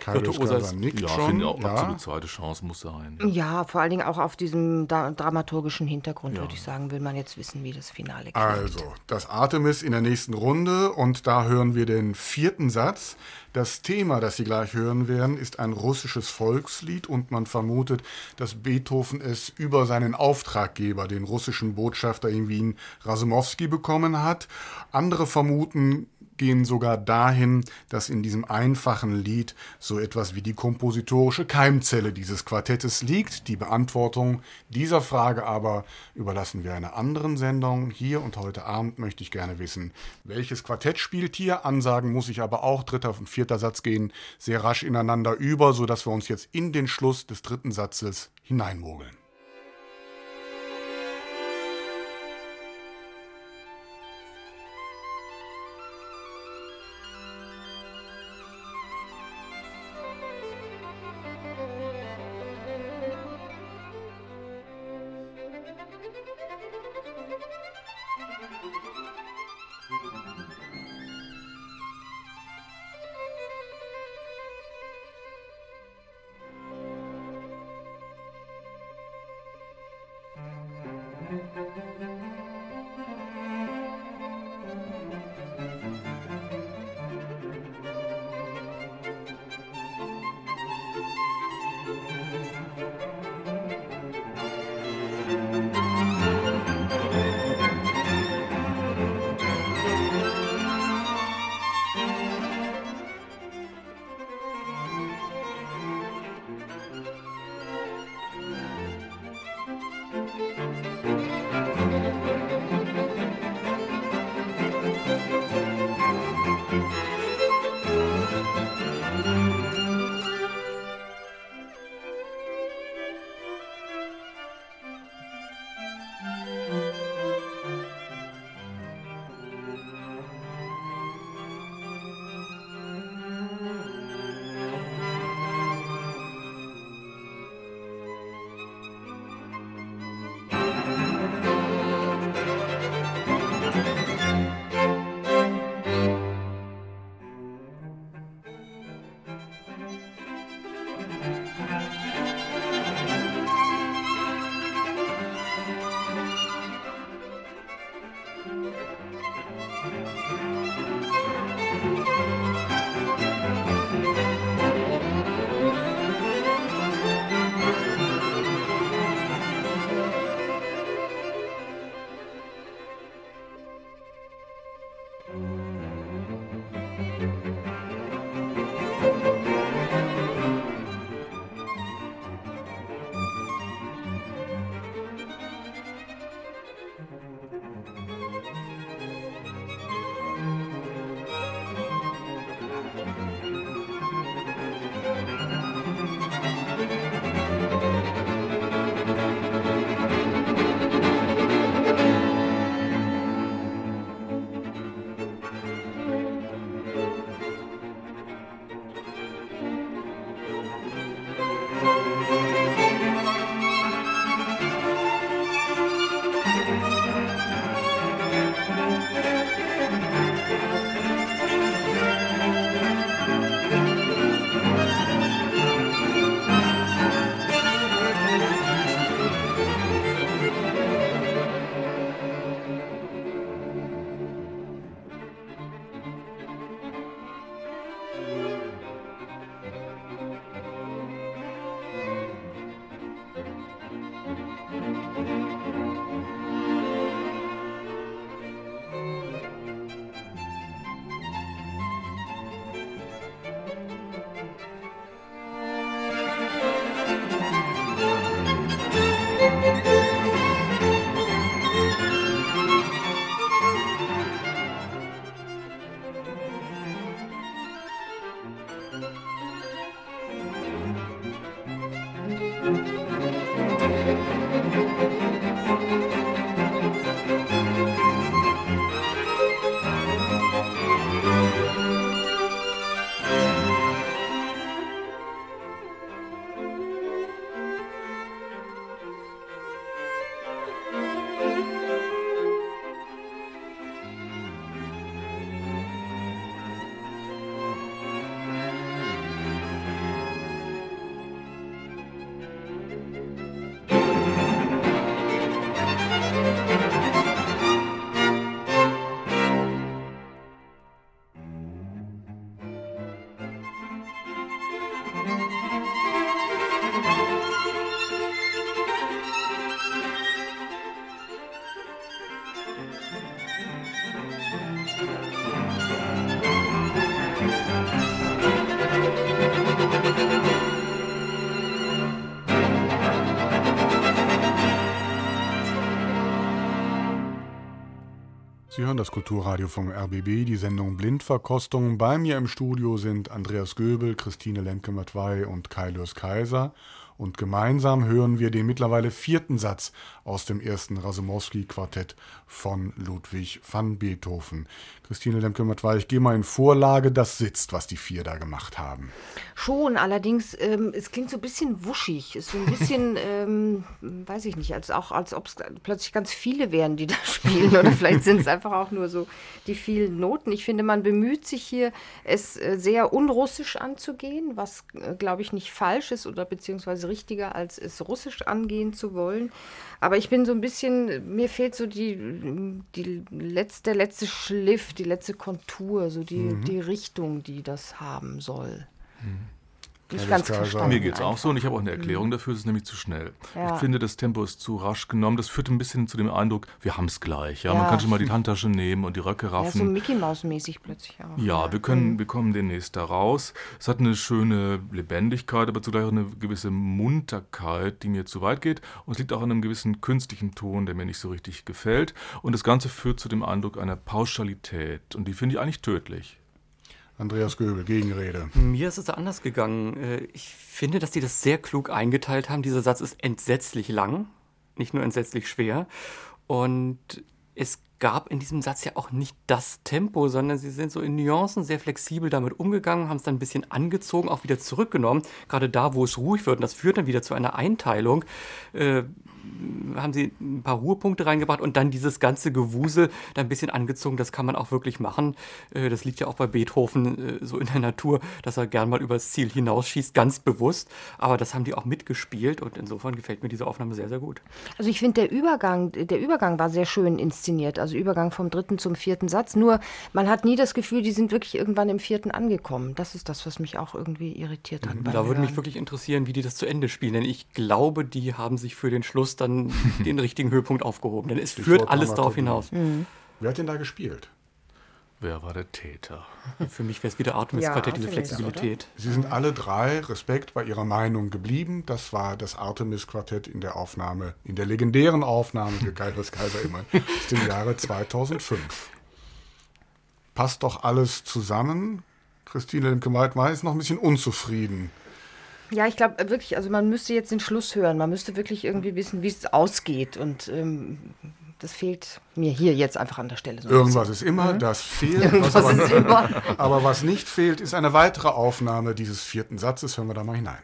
virtuoser ist. Ja, schon. finde auch ja. absolut zweite Chance muss sein. Ja, vor allen Dingen auch auf diesem dramaturgischen Hintergrund, ja. würde ich sagen, will man jetzt wissen, wie das Finale geht. Also, das Artemis in der nächsten Runde und da hören wir den vierten Satz. Das Thema, das Sie gleich hören werden, ist ein russisches Volkslied und man vermutet, dass Beethoven es über seinen Auftraggeber, den russischen Botschafter in Wien, Rasumowski, bekommen hat. Andere vermuten, gehen sogar dahin, dass in diesem einfachen Lied so etwas wie die kompositorische Keimzelle dieses Quartettes liegt. Die Beantwortung dieser Frage aber überlassen wir einer anderen Sendung. Hier und heute Abend möchte ich gerne wissen, welches Quartett spielt hier. Ansagen muss ich aber auch, dritter und vierter Satz gehen sehr rasch ineinander über, sodass wir uns jetzt in den Schluss des dritten Satzes hineinmogeln. Hören das Kulturradio vom RBB, die Sendung Blindverkostung. Bei mir im Studio sind Andreas Göbel, Christine Lemke-Matwei und Kaius Kaiser. Und gemeinsam hören wir den mittlerweile vierten Satz aus dem ersten Rasumowski-Quartett von Ludwig van Beethoven. Christine Lemke-Matwei, ich gehe mal in Vorlage, das sitzt, was die vier da gemacht haben. Schon, allerdings, ähm, es klingt so ein bisschen wuschig. Es ist so ein bisschen, ähm, weiß ich nicht, als auch als ob es plötzlich ganz viele wären, die da spielen. Oder vielleicht sind es einfach auch nur so die vielen Noten. Ich finde, man bemüht sich hier, es äh, sehr unrussisch anzugehen, was, äh, glaube ich, nicht falsch ist oder beziehungsweise richtiger, als es russisch angehen zu wollen. Aber ich bin so ein bisschen, mir fehlt so die, die letzte, der letzte Schliff, die letzte Kontur, so die, mhm. die Richtung, die das haben soll. Mhm nicht ganz verstanden. Mir geht es auch so und ich habe auch eine Erklärung mhm. dafür, es ist nämlich zu schnell. Ja. Ich finde, das Tempo ist zu rasch genommen. Das führt ein bisschen zu dem Eindruck, wir haben es gleich. Ja? ja? Man kann schon mal die Handtasche nehmen und die Röcke raffen. Ja, so Mickey Maus-mäßig plötzlich auch. Ja, wir, können, mhm. wir kommen demnächst da raus. Es hat eine schöne Lebendigkeit, aber zugleich auch eine gewisse Munterkeit, die mir zu weit geht. Und es liegt auch an einem gewissen künstlichen Ton, der mir nicht so richtig gefällt. Und das Ganze führt zu dem Eindruck einer Pauschalität. Und die finde ich eigentlich tödlich. Andreas Göbel, Gegenrede. Mir ist es anders gegangen. Äh, ich finde, dass die das sehr klug eingeteilt haben. Dieser Satz ist entsetzlich lang, nicht nur entsetzlich schwer. Und es gab in diesem Satz ja auch nicht das Tempo, sondern sie sind so in Nuancen sehr flexibel damit umgegangen, haben es dann ein bisschen angezogen, auch wieder zurückgenommen. Gerade da, wo es ruhig wird. Und das führt dann wieder zu einer Einteilung. Äh, haben sie ein paar Ruhepunkte reingebracht und dann dieses ganze Gewusel da ein bisschen angezogen. Das kann man auch wirklich machen. Äh, das liegt ja auch bei Beethoven äh, so in der Natur, dass er gern mal übers Ziel hinausschießt, ganz bewusst. Aber das haben die auch mitgespielt und insofern gefällt mir diese Aufnahme sehr, sehr gut. Also ich finde, der Übergang, der Übergang war sehr schön inszeniert. Also Übergang vom dritten zum vierten Satz. Nur man hat nie das Gefühl, die sind wirklich irgendwann im vierten angekommen. Das ist das, was mich auch irgendwie irritiert hat. Da würde mich wirklich interessieren, wie die das zu Ende spielen. Denn ich glaube, die haben sich für den Schluss dann den richtigen Höhepunkt aufgehoben. Denn es Die führt alles darauf hinaus. Mhm. Wer hat denn da gespielt? Wer war der Täter? Für mich wäre es wieder Artemis-Quartett, ja, diese Flexibilität. Sie sind alle drei, Respekt, bei ihrer Meinung geblieben. Das war das Artemis-Quartett in der Aufnahme, in der legendären Aufnahme für Kairos Kaiser immer aus dem Jahre 2005. Passt doch alles zusammen. Christine Lemke-Weidmeier ist noch ein bisschen unzufrieden. Ja, ich glaube äh, wirklich, also man müsste jetzt den Schluss hören. Man müsste wirklich irgendwie wissen, wie es ausgeht. Und ähm, das fehlt mir hier jetzt einfach an der Stelle. So Irgendwas ist immer, mhm. das fehlt. Irgendwas was aber, ist immer. aber was nicht fehlt, ist eine weitere Aufnahme dieses vierten Satzes. Hören wir da mal hinein.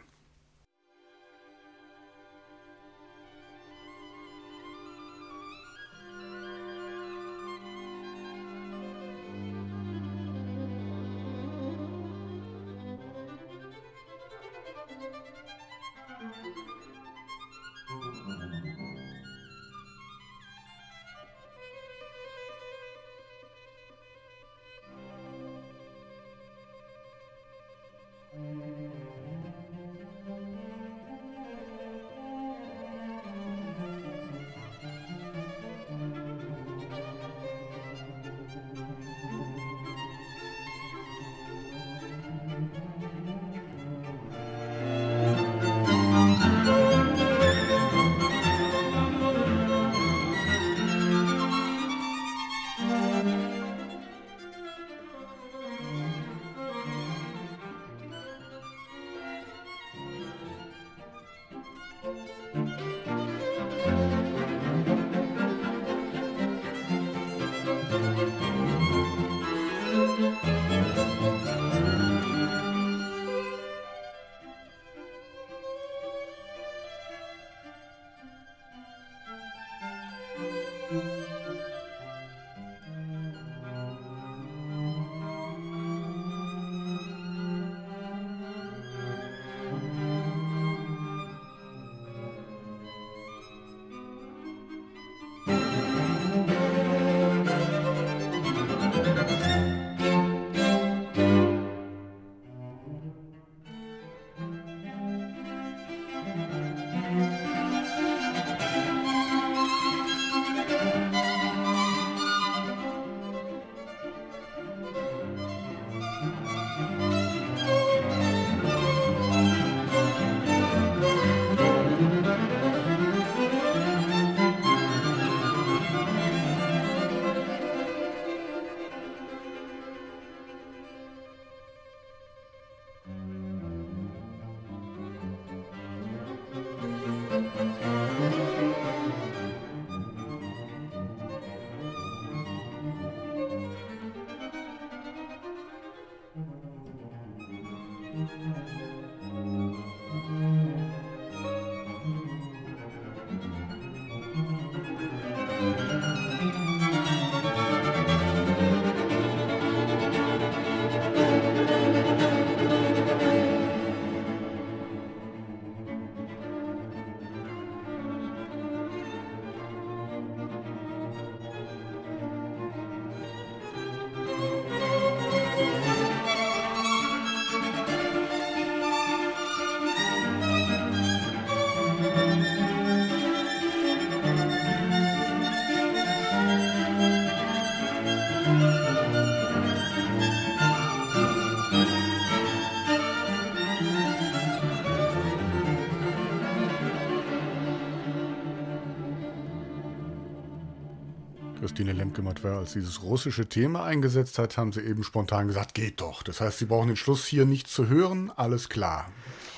Christine Lemke-Matwer als dieses russische Thema eingesetzt hat, haben sie eben spontan gesagt, geht doch. Das heißt, sie brauchen den Schluss hier nicht zu hören, alles klar.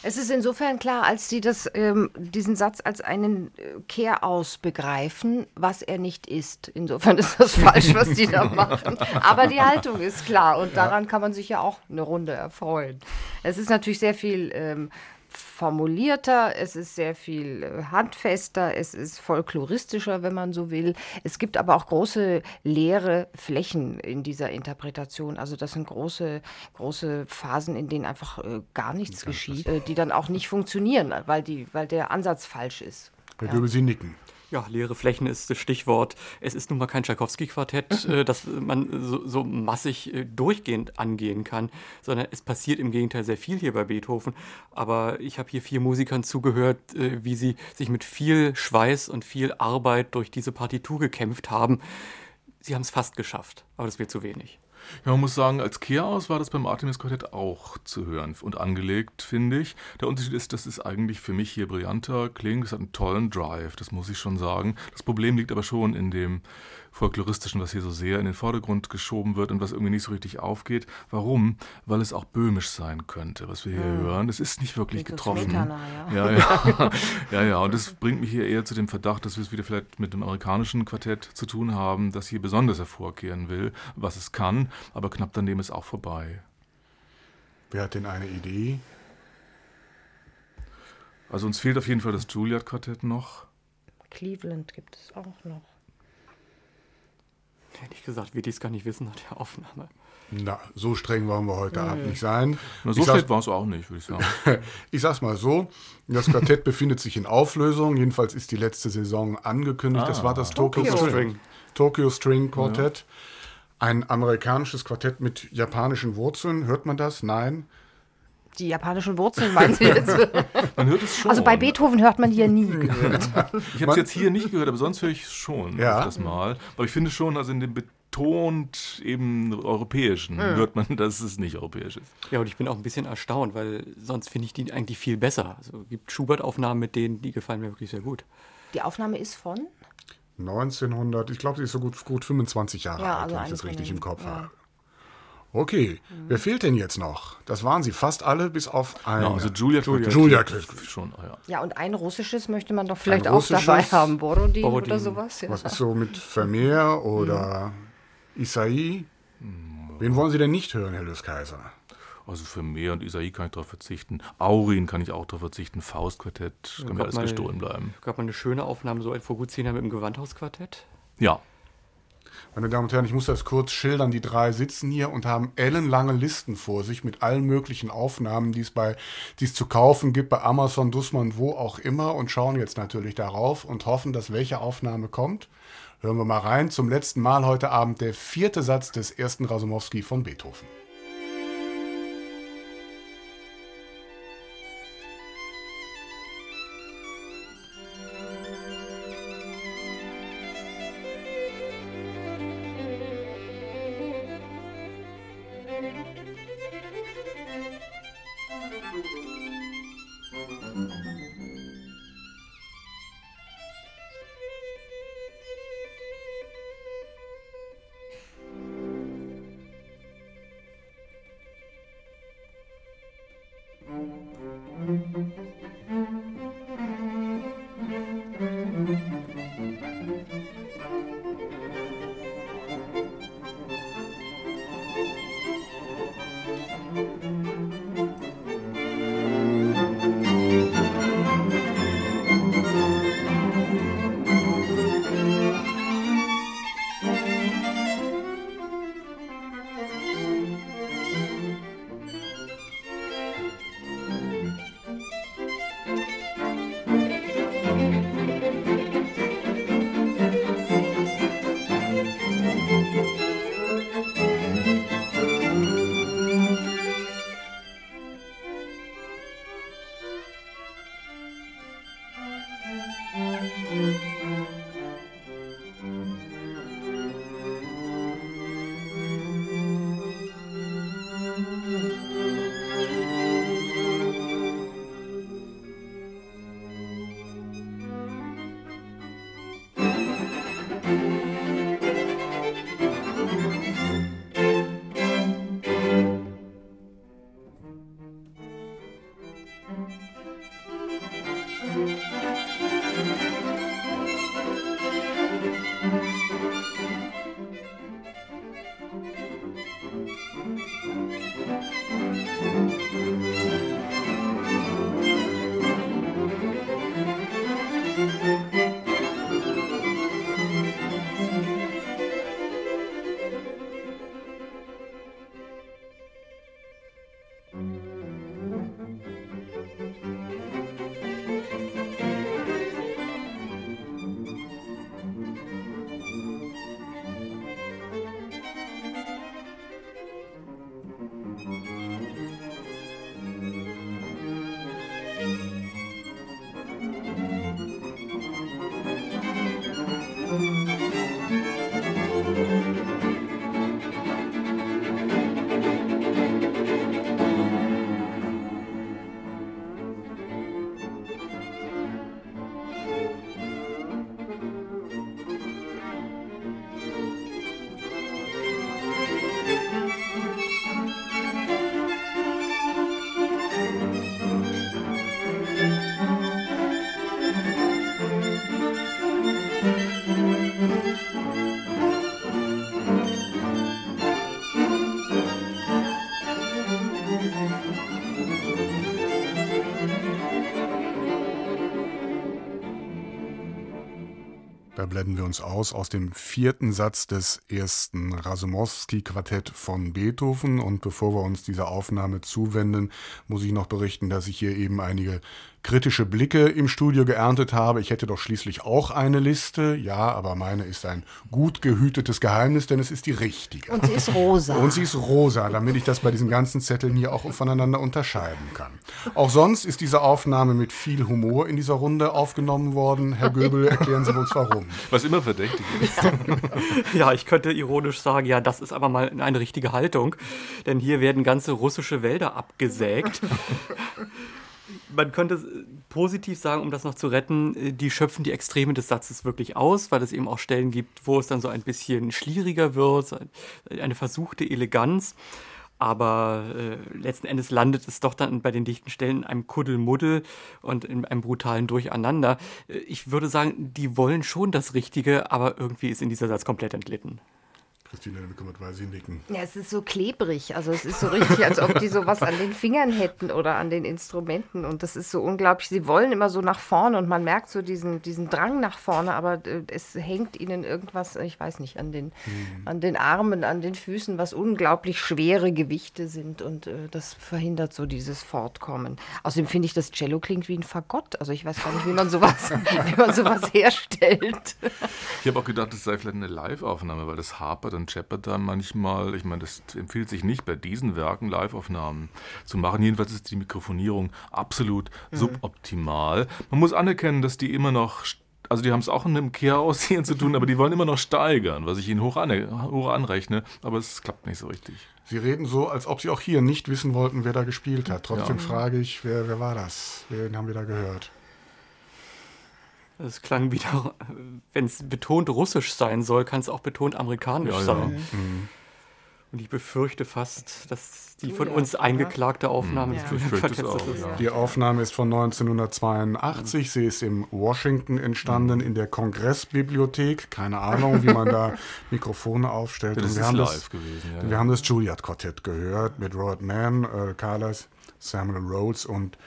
Es ist insofern klar, als Sie das, ähm, diesen Satz als einen äh, Kehraus begreifen, was er nicht ist. Insofern ist das falsch, was die da machen. Aber die Haltung ist klar und daran kann man sich ja auch eine Runde erfreuen. Es ist natürlich sehr viel ähm, formulierter, es ist sehr viel äh, handfester, es ist folkloristischer, wenn man so will. Es gibt aber auch große leere Flächen in dieser Interpretation. Also das sind große, große Phasen, in denen einfach äh, gar nichts geschieht, äh, die dann auch nicht funktionieren, weil, die, weil der Ansatz falsch ist. Herr Döbel, Sie nicken. Ja, leere Flächen ist das Stichwort. Es ist nun mal kein Tschaikowski-Quartett, äh, das man so, so massig äh, durchgehend angehen kann, sondern es passiert im Gegenteil sehr viel hier bei Beethoven. Aber ich habe hier vier Musikern zugehört, äh, wie sie sich mit viel Schweiß und viel Arbeit durch diese Partitur gekämpft haben. Sie haben es fast geschafft, aber das wird zu wenig. Ja, man muss sagen, als Kehraus war das beim Artemis-Quartett auch zu hören und angelegt, finde ich. Der Unterschied ist, dass es eigentlich für mich hier brillanter klingt. Es hat einen tollen Drive, das muss ich schon sagen. Das Problem liegt aber schon in dem Folkloristischen, was hier so sehr in den Vordergrund geschoben wird und was irgendwie nicht so richtig aufgeht. Warum? Weil es auch böhmisch sein könnte, was wir hier Hm. hören. Es ist nicht wirklich Klingt so getroffen. Smetana, Ja, ja. ja, ja. Und das bringt mich hier eher zu dem Verdacht, dass wir es wieder vielleicht mit dem amerikanischen Quartett zu tun haben, das hier besonders hervorkehren will, was es kann, aber knapp daneben ist auch vorbei. Wer hat denn eine Idee? Also uns fehlt auf jeden Fall das Juilliard-Quartett noch. Cleveland gibt es auch noch. Ehrlich gesagt, wird ich es gar nicht wissen nach der Aufnahme. Na, so streng wollen wir heute Abend nicht sein. Na, so ich, schlecht war es auch nicht, würde ich sagen. ich sag's mal so, das Quartett befindet sich in Auflösung. Jedenfalls ist die letzte Saison angekündigt. das Ah. war das Tokyo, Tokyo. String. Tokyo String Quartett. Ein amerikanisches Quartett mit japanischen Wurzeln. Hört man das? Nein. Die japanischen Wurzeln meinen Sie jetzt? Man hört es schon. Also bei Beethoven hört man hier nie. Ich habe es jetzt hier nicht gehört, aber sonst höre ich es schon Ja. das Mal. Aber ich finde schon, also in dem betont eben europäischen hört man, dass es nicht europäisch ist. Ja, und ich bin auch ein bisschen erstaunt, weil sonst finde ich die eigentlich viel besser. Also es gibt Schubert-Aufnahmen mit denen, die gefallen mir wirklich sehr gut. Die Aufnahme ist von? 1900, ich glaube, sie ist so gut, gut 25 Jahre Ja, alt, also wenn ich das richtig im Kopf ja. habe. Okay, wer fehlt denn jetzt noch? Das waren sie fast alle, bis auf eine. Ja, also Julia Julia, Julia schon, ah, ja. Ja, und ein russisches möchte man doch vielleicht Ein auch dabei haben. Borodin, Borodin. oder sowas. Ja. Was ist so mit Vermeer oder Isai? Wen wollen Sie denn nicht hören, Herr Löskaiser? Also für Mehr und Isai kann ich darauf verzichten. Aurin kann ich auch darauf verzichten. Faustquartett kann mir alles mal- gestohlen bleiben. gab mal eine schöne Aufnahme so vor gut zehn Jahren mit dem Gewandhausquartett. Ja, Meine Damen und Herren, ich muss das kurz schildern. Die drei sitzen hier und haben ellenlange Listen vor sich mit allen möglichen Aufnahmen, die es bei, die es zu kaufen gibt, bei Amazon, Dussmann, wo auch immer und schauen jetzt natürlich darauf und hoffen, dass welche Aufnahme kommt. Hören wir mal rein. Zum letzten Mal heute Abend der vierte Satz des ersten Rasumowski von Beethoven. Werden wir uns aus aus dem vierten Satz des ersten Rasumowski-Quartett von Beethoven. Und bevor wir uns dieser Aufnahme zuwenden, muss ich noch berichten, dass ich hier eben einige kritische Blicke im Studio geerntet habe. Ich hätte doch schließlich auch eine Liste. Ja, aber meine ist ein gut gehütetes Geheimnis, denn es ist die richtige. Und sie ist rosa. Und sie ist rosa, damit ich das bei diesen ganzen Zetteln hier auch voneinander unterscheiden kann. Auch sonst ist diese Aufnahme mit viel Humor in dieser Runde aufgenommen worden. Herr Göbel, erklären Sie uns warum. Was immer verdächtig ist. ja, ich könnte ironisch sagen, ja, das ist aber mal eine richtige Haltung. Denn hier werden ganze russische Wälder abgesägt man könnte positiv sagen, um das noch zu retten, äh, die schöpfen die Extreme des Satzes wirklich aus, weil es eben auch Stellen gibt, wo es dann so ein bisschen schwieriger wird, eine versuchte Eleganz. Aber äh, letzten Endes landet es doch dann bei den dichten Stellen in einem Kuddelmuddel und in einem brutalen Durcheinander. Äh, ich würde sagen, die wollen schon das Richtige, aber irgendwie ist in dieser Satz komplett entlitten. Christine bekümmert, weil sie nicken. Ja, es ist so klebrig. Also es ist so richtig, als ob die sowas an den Fingern hätten oder an den Instrumenten. Und das ist so unglaublich. Sie wollen immer so nach vorne und man merkt so diesen, diesen Drang nach vorne, aber äh, es hängt ihnen irgendwas, ich weiß nicht, an den, mhm. an den Armen, an den Füßen, was unglaublich schwere Gewichte sind. Und äh, das verhindert so dieses Fortkommen. Außerdem finde ich, das Cello klingt wie ein Fagott. Also ich weiß gar nicht, wie man sowas, wie man sowas herstellt. Ich habe auch gedacht, es sei vielleicht eine Live-Aufnahme, weil das hapert und scheppert da manchmal. Ich meine, das empfiehlt sich nicht bei diesen Werken Live-Aufnahmen zu machen. Jedenfalls ist die Mikrofonierung absolut mhm. suboptimal. Man muss anerkennen, dass die immer noch also die haben es auch mit dem Kehraussehen zu tun, aber die wollen immer noch steigern, was ich ihnen hoch, an, hoch, anrechne, aber es klappt nicht so richtig. Sie reden so, als ob Sie auch hier nicht wissen wollten, wer da gespielt hat. Trotzdem ja. frage ich, wer, wer war das? Wen haben wir da gehört? Es klang wieder, wenn es betont russisch sein soll, kann es auch betont amerikanisch ja, sein. Ja. Mhm. Und ich befürchte fast, dass die von uns eingeklagte Aufnahme ja. des Quartetts ist. Ja. Die Aufnahme ist von 1982. Sie ist in Washington entstanden, in der Kongressbibliothek. Keine Ahnung, wie man da Mikrofone aufstellt. Das wir ist haben live das, gewesen. Ja, wir haben das Juilliard-Quartett gehört mit Robert Mann, äh, Carlos, Samuel Rhodes und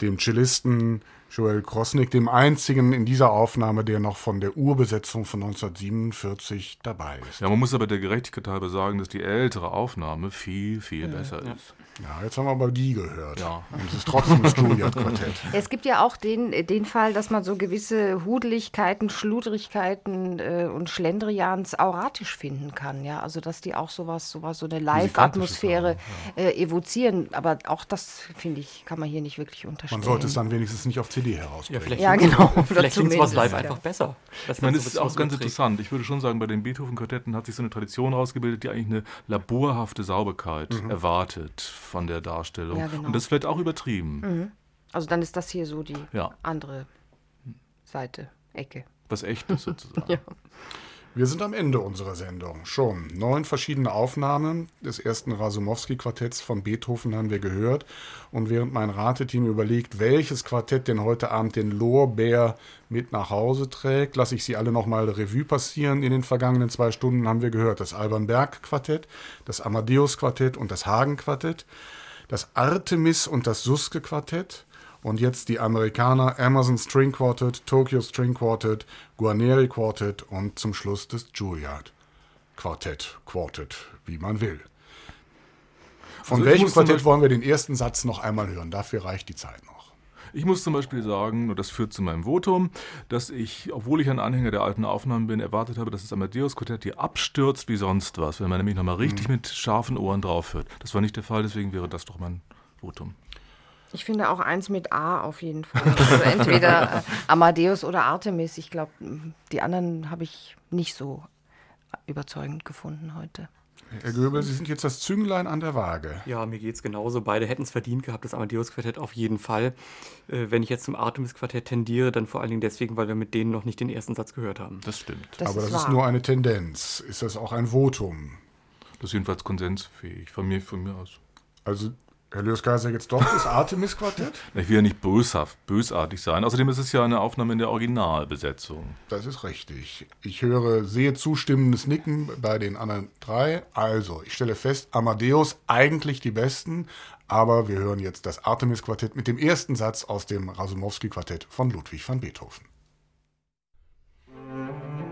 dem Cellisten Joel Krosnick, dem einzigen in dieser Aufnahme, der noch von der Urbesetzung von 1947 dabei ist. Ja, man muss aber der Gerechtigkeit halber sagen, dass die ältere Aufnahme viel, viel ja. besser ist. Ja, jetzt haben wir aber die gehört. Ja. Und es ist trotzdem das Juilliard-Quartett. Es gibt ja auch den, den Fall, dass man so gewisse Hudeligkeiten, Schludrigkeiten äh, und Schlendrians auratisch finden kann. Ja, also dass die auch sowas, sowas so eine Live-Atmosphäre ja. äh, evozieren. Aber auch das, finde ich, kann man hier nicht wirklich unterstellen. Man sollte es dann wenigstens nicht auf CD herausbringen. Ja, vielleicht ja genau. vielleicht klingt es live ja. einfach besser. ich meine, das ist auch ganz interessant. Ich würde schon sagen, bei den Beethoven-Quartetten hat sich so eine Tradition rausgebildet, die eigentlich eine laborhafte Sauberkeit mhm. erwartet von der Darstellung. Ja, genau. Und das ist vielleicht auch übertrieben. Mhm. Also dann ist das hier so die ja. andere Seite, Ecke. Was echt ist sozusagen. ja. Wir sind am Ende unserer Sendung. Schon neun verschiedene Aufnahmen des ersten Rasumowski-Quartetts von Beethoven haben wir gehört. Und während mein Rateteam überlegt, welches Quartett denn heute Abend den Lorbeer mit nach Hause trägt, lasse ich sie alle nochmal Revue passieren. In den vergangenen zwei Stunden haben wir gehört das Alban Berg-Quartett, das Amadeus-Quartett und das Hagen-Quartett, das Artemis und das Suske-Quartett und jetzt die Amerikaner Amazon String Quartet, Tokyo String Quartet, Guarneri Quartet und zum Schluss das Juilliard Quartett, Quartet, wie man will. Von also welchem Quartett wollen wir den ersten Satz noch einmal hören? Dafür reicht die Zeit noch. Ich muss zum Beispiel sagen, und das führt zu meinem Votum, dass ich, obwohl ich ein Anhänger der alten Aufnahmen bin, erwartet habe, dass das Amadeus-Quartett hier abstürzt wie sonst was, wenn man nämlich nochmal richtig mhm. mit scharfen Ohren drauf hört. Das war nicht der Fall, deswegen wäre das doch mein Votum. Ich finde auch eins mit A auf jeden Fall. Also entweder äh, Amadeus oder Artemis. Ich glaube, die anderen habe ich nicht so überzeugend gefunden heute. Herr Göbel, Sie sind jetzt das Zünglein an der Waage. Ja, mir geht es genauso. Beide hätten es verdient gehabt, das Amadeus-Quartett auf jeden Fall. Äh, wenn ich jetzt zum Artemis-Quartett tendiere, dann vor allen Dingen deswegen, weil wir mit denen noch nicht den ersten Satz gehört haben. Das stimmt. Das Aber ist das wahr. ist nur eine Tendenz. Ist das auch ein Votum? Das ist jedenfalls konsensfähig, von mir, von mir aus. Also Herr Löskaiser, jetzt doch das Artemis-Quartett? Ich will ja nicht böshaft, bösartig sein. Außerdem ist es ja eine Aufnahme in der Originalbesetzung. Das ist richtig. Ich höre sehr zustimmendes Nicken bei den anderen drei. Also, ich stelle fest, Amadeus eigentlich die besten, aber wir hören jetzt das Artemis-Quartett mit dem ersten Satz aus dem Rasumowski-Quartett von Ludwig van Beethoven. Musik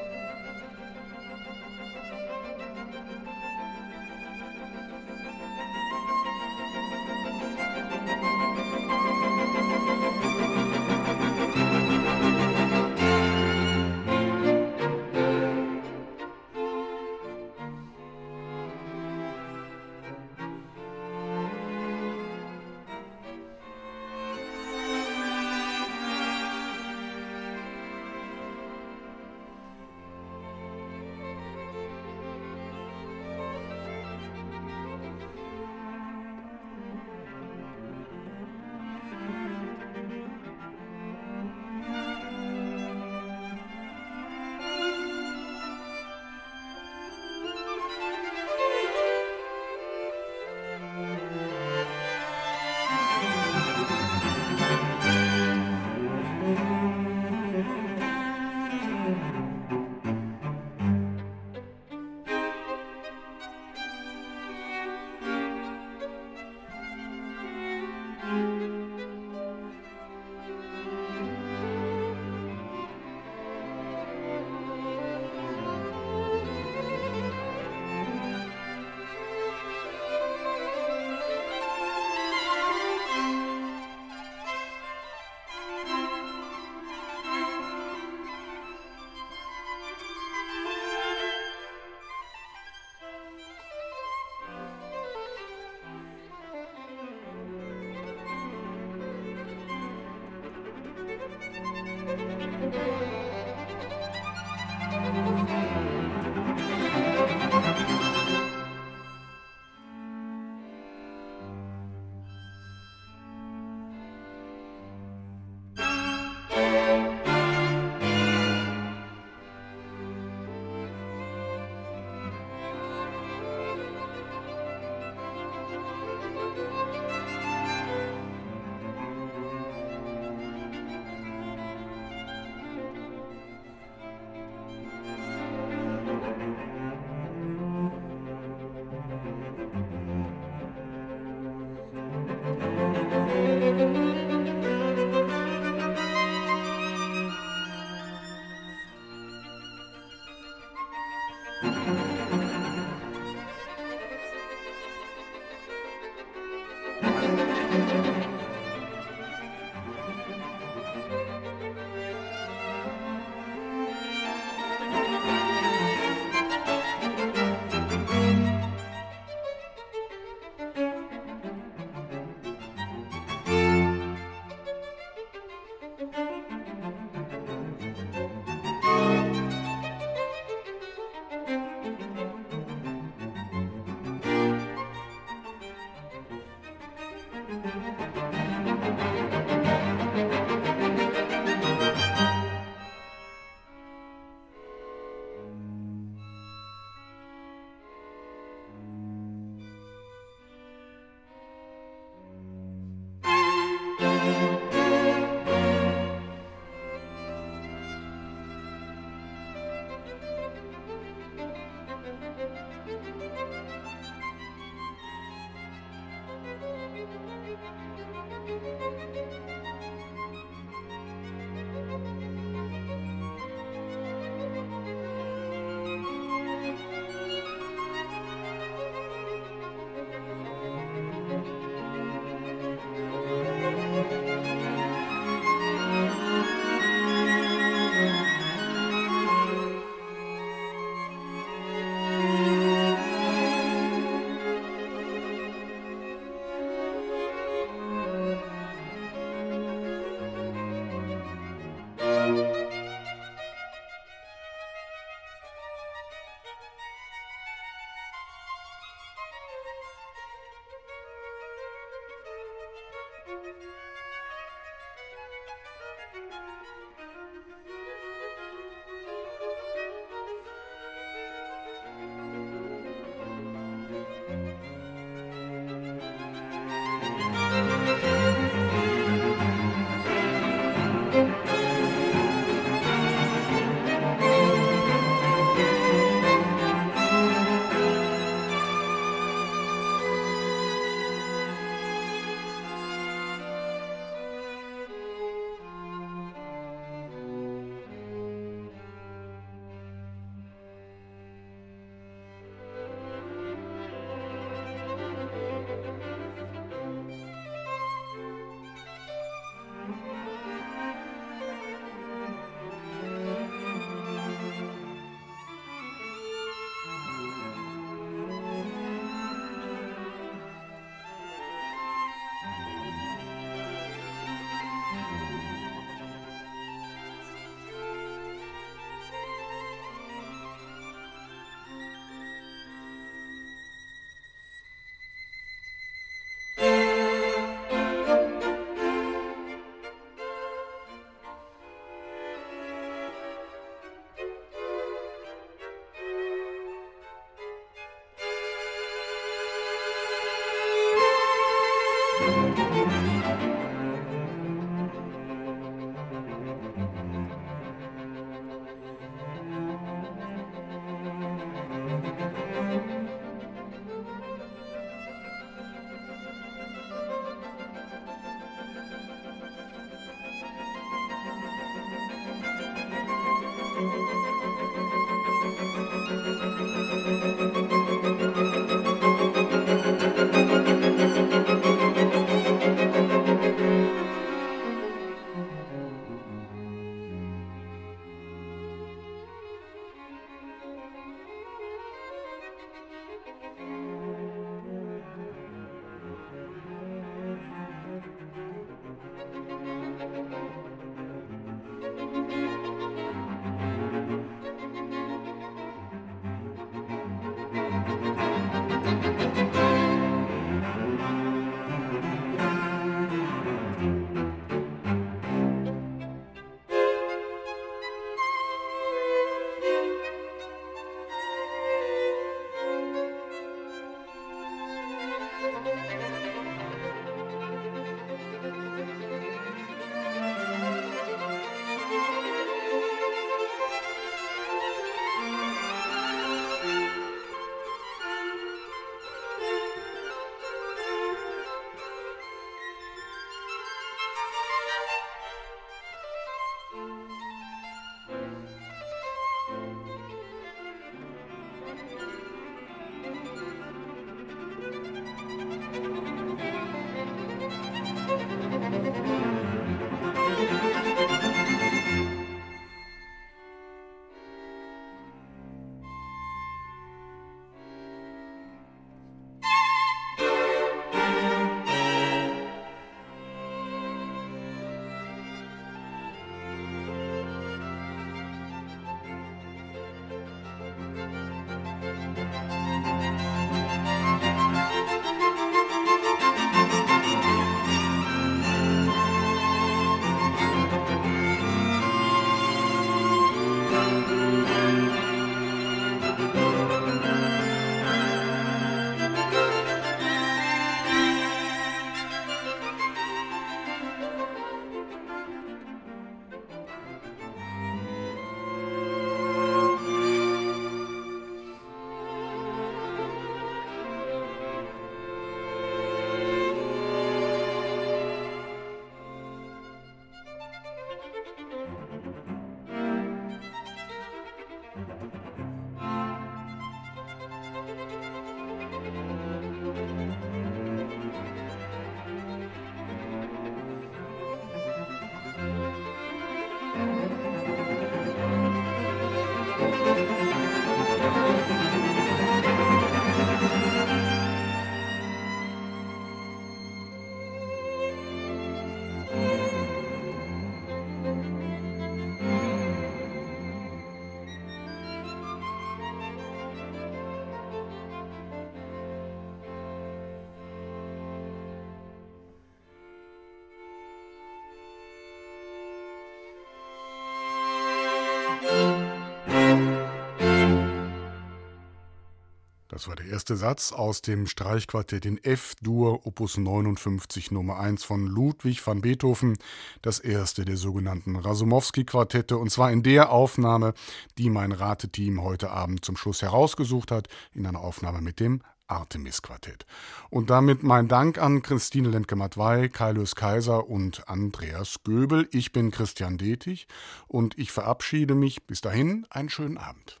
Das war der erste Satz aus dem Streichquartett in F-Dur, Opus 59, Nummer 1 von Ludwig van Beethoven, das erste der sogenannten Rasumowski-Quartette, und zwar in der Aufnahme, die mein Rateteam heute Abend zum Schluss herausgesucht hat, in einer Aufnahme mit dem Artemis-Quartett. Und damit mein Dank an Christine Lemke-Matwei, Kailus Kaiser und Andreas Göbel. Ich bin Christian Detig und ich verabschiede mich. Bis dahin, einen schönen Abend.